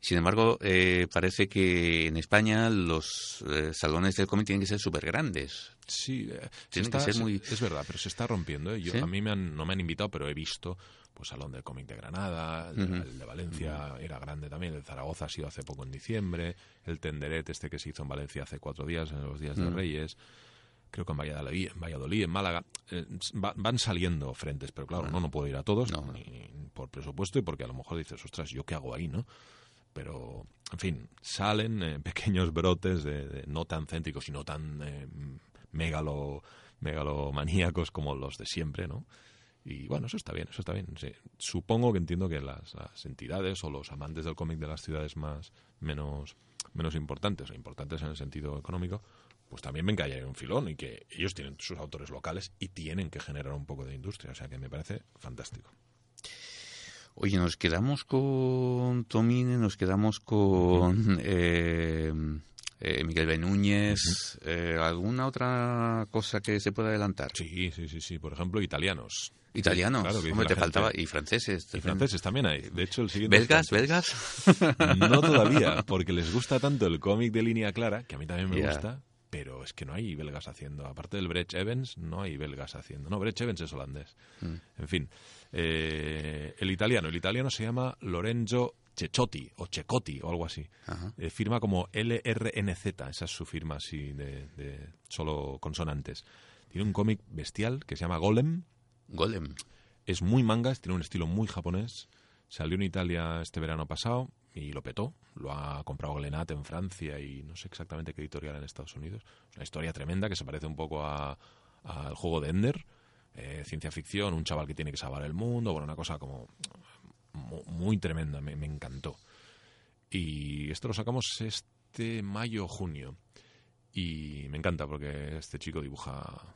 Sin embargo, eh, parece que en España los eh, salones del cómic tienen que ser súper grandes. Sí, eh, se Tiene está- que ser se- muy- es verdad, pero se está rompiendo. ¿eh? Yo, ¿Sí? A mí me han- no me han invitado, pero he visto pues Salón del Cómic de Granada, el, de Valencia era grande también, el de Zaragoza ha sido hace poco en diciembre, el Tenderet este que se hizo en Valencia hace cuatro días, en los días de. Reyes, creo que en Valladolid, en, Valladolid, en Málaga, eh, va- van saliendo frentes, pero claro, no, no puedo ir a todos No. ni- ni por presupuesto y porque a lo mejor dices, ostras, ¿yo qué hago ahí, no? pero en fin, salen eh, pequeños brotes de, de no tan céntricos y no tan eh, megalo, megalomaníacos como los de siempre, ¿no? Y bueno, eso está bien, eso está bien. Sí. Supongo que entiendo que las, las entidades o los amantes del cómic de las ciudades más menos, menos importantes, o importantes en el sentido económico, pues también ven que hay un filón y que ellos tienen sus autores locales y tienen que generar un poco de industria. O sea que me parece fantástico. Oye, nos quedamos con Tomine, nos quedamos con eh, eh, Miguel Benúñez. eh, ¿Alguna otra cosa que se pueda adelantar? Sí, sí, sí, sí. Por ejemplo, italianos. Italianos, Claro, que hombre, la te gente. faltaba. Y franceses. Y franceses también hay. De hecho, el siguiente... ¿Belgas? ¿Belgas? No todavía, porque les gusta tanto el cómic de línea clara, que a mí también me gusta, pero es que no hay belgas haciendo. Aparte del Brecht Evans, no hay belgas haciendo. No, Brecht Evans es holandés. Mm. En fin, eh, el italiano. El italiano se llama Lorenzo Cecciotti o Cecotti o algo así. Eh, firma como LRNZ, esa es su firma así de, de solo consonantes. Tiene un cómic bestial que se llama Golem. Golem. Es muy mangas, tiene un estilo muy japonés. Salió en Italia este verano pasado y lo petó. Lo ha comprado Glenat en Francia y no sé exactamente qué editorial en Estados Unidos. Es una historia tremenda que se parece un poco a- al juego de Ender. Eh, ciencia ficción, un chaval que tiene que salvar el mundo. Bueno, una cosa como mu- muy tremenda, me, me encantó. Y esto lo sacamos este mayo junio. Y me encanta porque este chico dibuja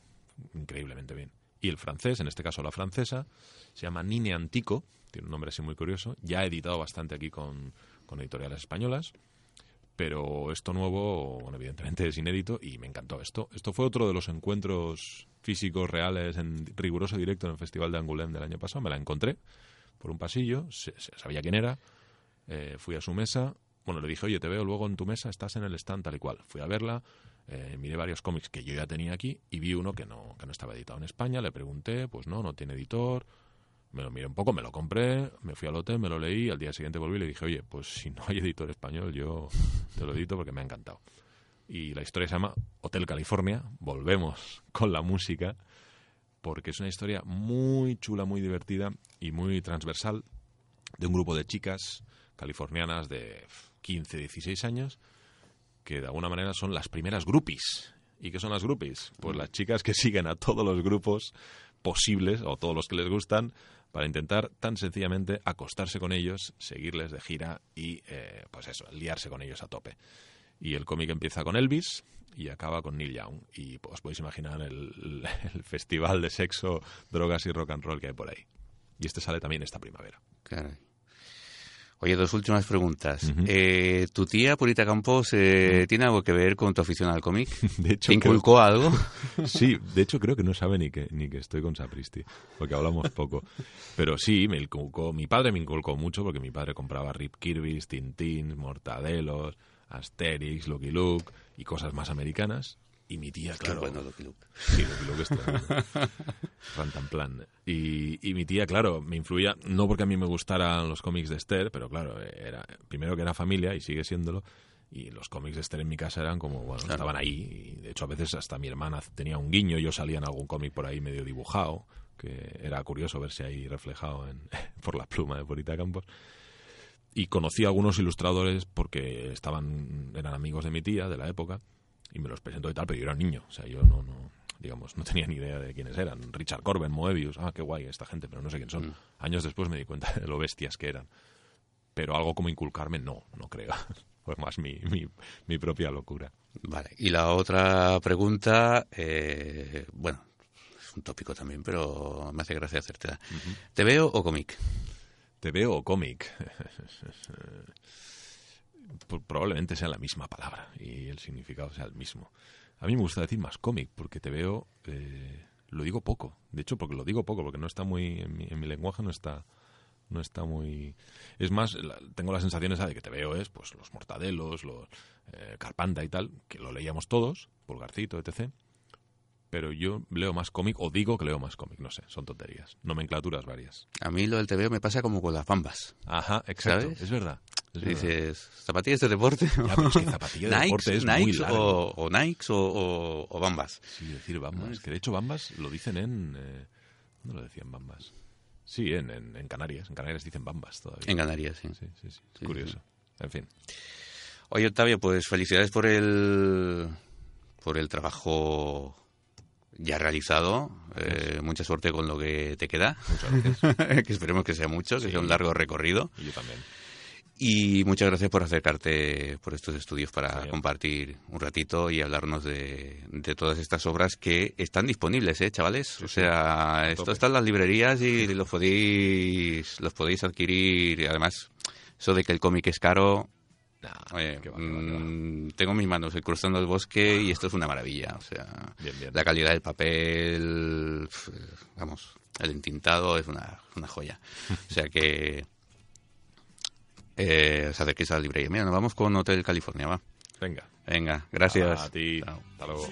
increíblemente bien. Y el francés, en este caso la francesa, se llama Nine Antico, tiene un nombre así muy curioso. Ya ha editado bastante aquí con, con editoriales españolas, pero esto nuevo, evidentemente es inédito y me encantó esto. Esto fue otro de los encuentros físicos reales en riguroso directo en el Festival de Angoulême del año pasado. Me la encontré por un pasillo, se- sabía quién era, eh, fui a su mesa. Bueno, le dije, oye, te veo luego en tu mesa, estás en el stand tal y cual. Fui a verla, eh, miré varios cómics que yo ya tenía aquí y vi uno que no, que no estaba editado en España. Le pregunté, pues no, no tiene editor. Me lo miré un poco, me lo compré, me fui al hotel, me lo leí. Al día siguiente volví y le dije, oye, pues si no hay editor español, yo te lo edito porque me ha encantado. Y la historia se llama Hotel California. Volvemos con la música porque es una historia muy chula, muy divertida y muy transversal de un grupo de chicas californianas de 15, 16 años que de alguna manera son las primeras groupies. ¿Y qué son las groupies? Pues las chicas que siguen a todos los grupos posibles o todos los que les gustan para intentar tan sencillamente acostarse con ellos, seguirles de gira y, eh, pues eso, liarse con ellos a tope. Y el cómic empieza con Elvis y acaba con Neil Young. Y pues, os podéis imaginar el, el festival de sexo, drogas y rock and roll que hay por ahí. Y este sale también esta primavera. Caray. Oye, dos últimas preguntas. Eh, ¿Tu tía, Purita Campos, eh, tiene algo que ver con tu afición al cómic? De hecho, ¿Te creo- inculcó algo? Sí, de hecho creo que no sabe ni que, ni que estoy con Sapristi, porque hablamos poco. Pero sí, me inculcó, mi padre me inculcó mucho porque mi padre compraba Rip Kirby's, Tintín, Mortadelos, Asterix, Lucky Luke y cosas más americanas. Y mi tía, Qué claro, bueno, Lucky Luke. Sí, Lucky Luke es tremendo. Rantanplan. Y, y mi tía, claro, me influía, no porque a mí me gustaran los cómics de Esther, pero claro, era primero que era familia y sigue siéndolo. Y los cómics de Esther en mi casa eran como, bueno, Claro. estaban ahí. Y de hecho, a veces hasta mi hermana tenía un guiño, yo salía en algún cómic por ahí medio dibujado, que era curioso verse ahí reflejado en, por la pluma de Purita Campos. Y conocí a algunos ilustradores porque estaban, eran amigos de mi tía de la época y me los presentó y tal, pero yo era un niño, o sea, yo no, no digamos, no tenía ni idea de quiénes eran. Richard Corben, Moebius, ah, qué guay esta gente, pero no sé quién son. Mm. Años después me di cuenta de lo bestias que eran. Pero algo como inculcarme, no, no creo. Fue más mi, mi, mi propia locura. Vale. Y la otra pregunta, eh, bueno, es un tópico también, pero me hace gracia hacértela. ¿Te veo o cómic? ¿Te veo cómic? Pro- Probablemente sea la misma palabra y el significado sea el mismo. A mí me gusta decir más cómic porque te veo, eh, lo digo poco. De hecho, porque lo digo poco, porque no está muy, en mi, en mi lenguaje no está, no está muy... Es más, tengo la sensación esa de que te veo es, pues, los Mortadelos, los eh, Carpanta y tal, que lo leíamos todos, Pulgarcito, etc. Pero yo leo más cómic, o digo que leo más cómic, no sé, son tonterías. Nomenclaturas varias. A mí lo del te veo me pasa como con las bambas. Ajá, exacto. ¿Sabes? Es verdad. es verdad. Dices, ¿zapatillas de deporte? Ya, pero es que zapatilla de Nikes, deporte es muy Nikes largo. o, o Nikes o, o- o bambas. Sí, decir Bambas. Que de hecho Bambas lo dicen en... Eh, ¿Dónde lo decían Bambas? Sí, en, en, en Canarias. En Canarias dicen Bambas todavía. En Canarias, sí. Sí, sí, sí. Sí, curioso. En fin. Oye, Octavio, pues felicidades por el, por el trabajo ya realizado. Eh, mucha suerte con lo que te queda. Muchas gracias. que esperemos que sea mucho, que Sí. sea un largo recorrido. y yo también. Y muchas gracias por acercarte por estos estudios para compartir un ratito y hablarnos de, de todas estas obras que están disponibles, ¿eh, chavales? o sea, esto está en las librerías y los podéis, los podéis adquirir. Además, eso de que el cómic es caro, Nah, Oye, que va, que va, que va. mm, tengo en mis manos cruzando el bosque y esto es una maravilla. O sea, Bien, bien. la calidad del papel, vamos, el entintado es una, una joya. O sea que eh, os acerquéis a la librería. Mira, nos vamos con Hotel California, va. Venga. Venga, gracias. A ti. Chao. Hasta luego.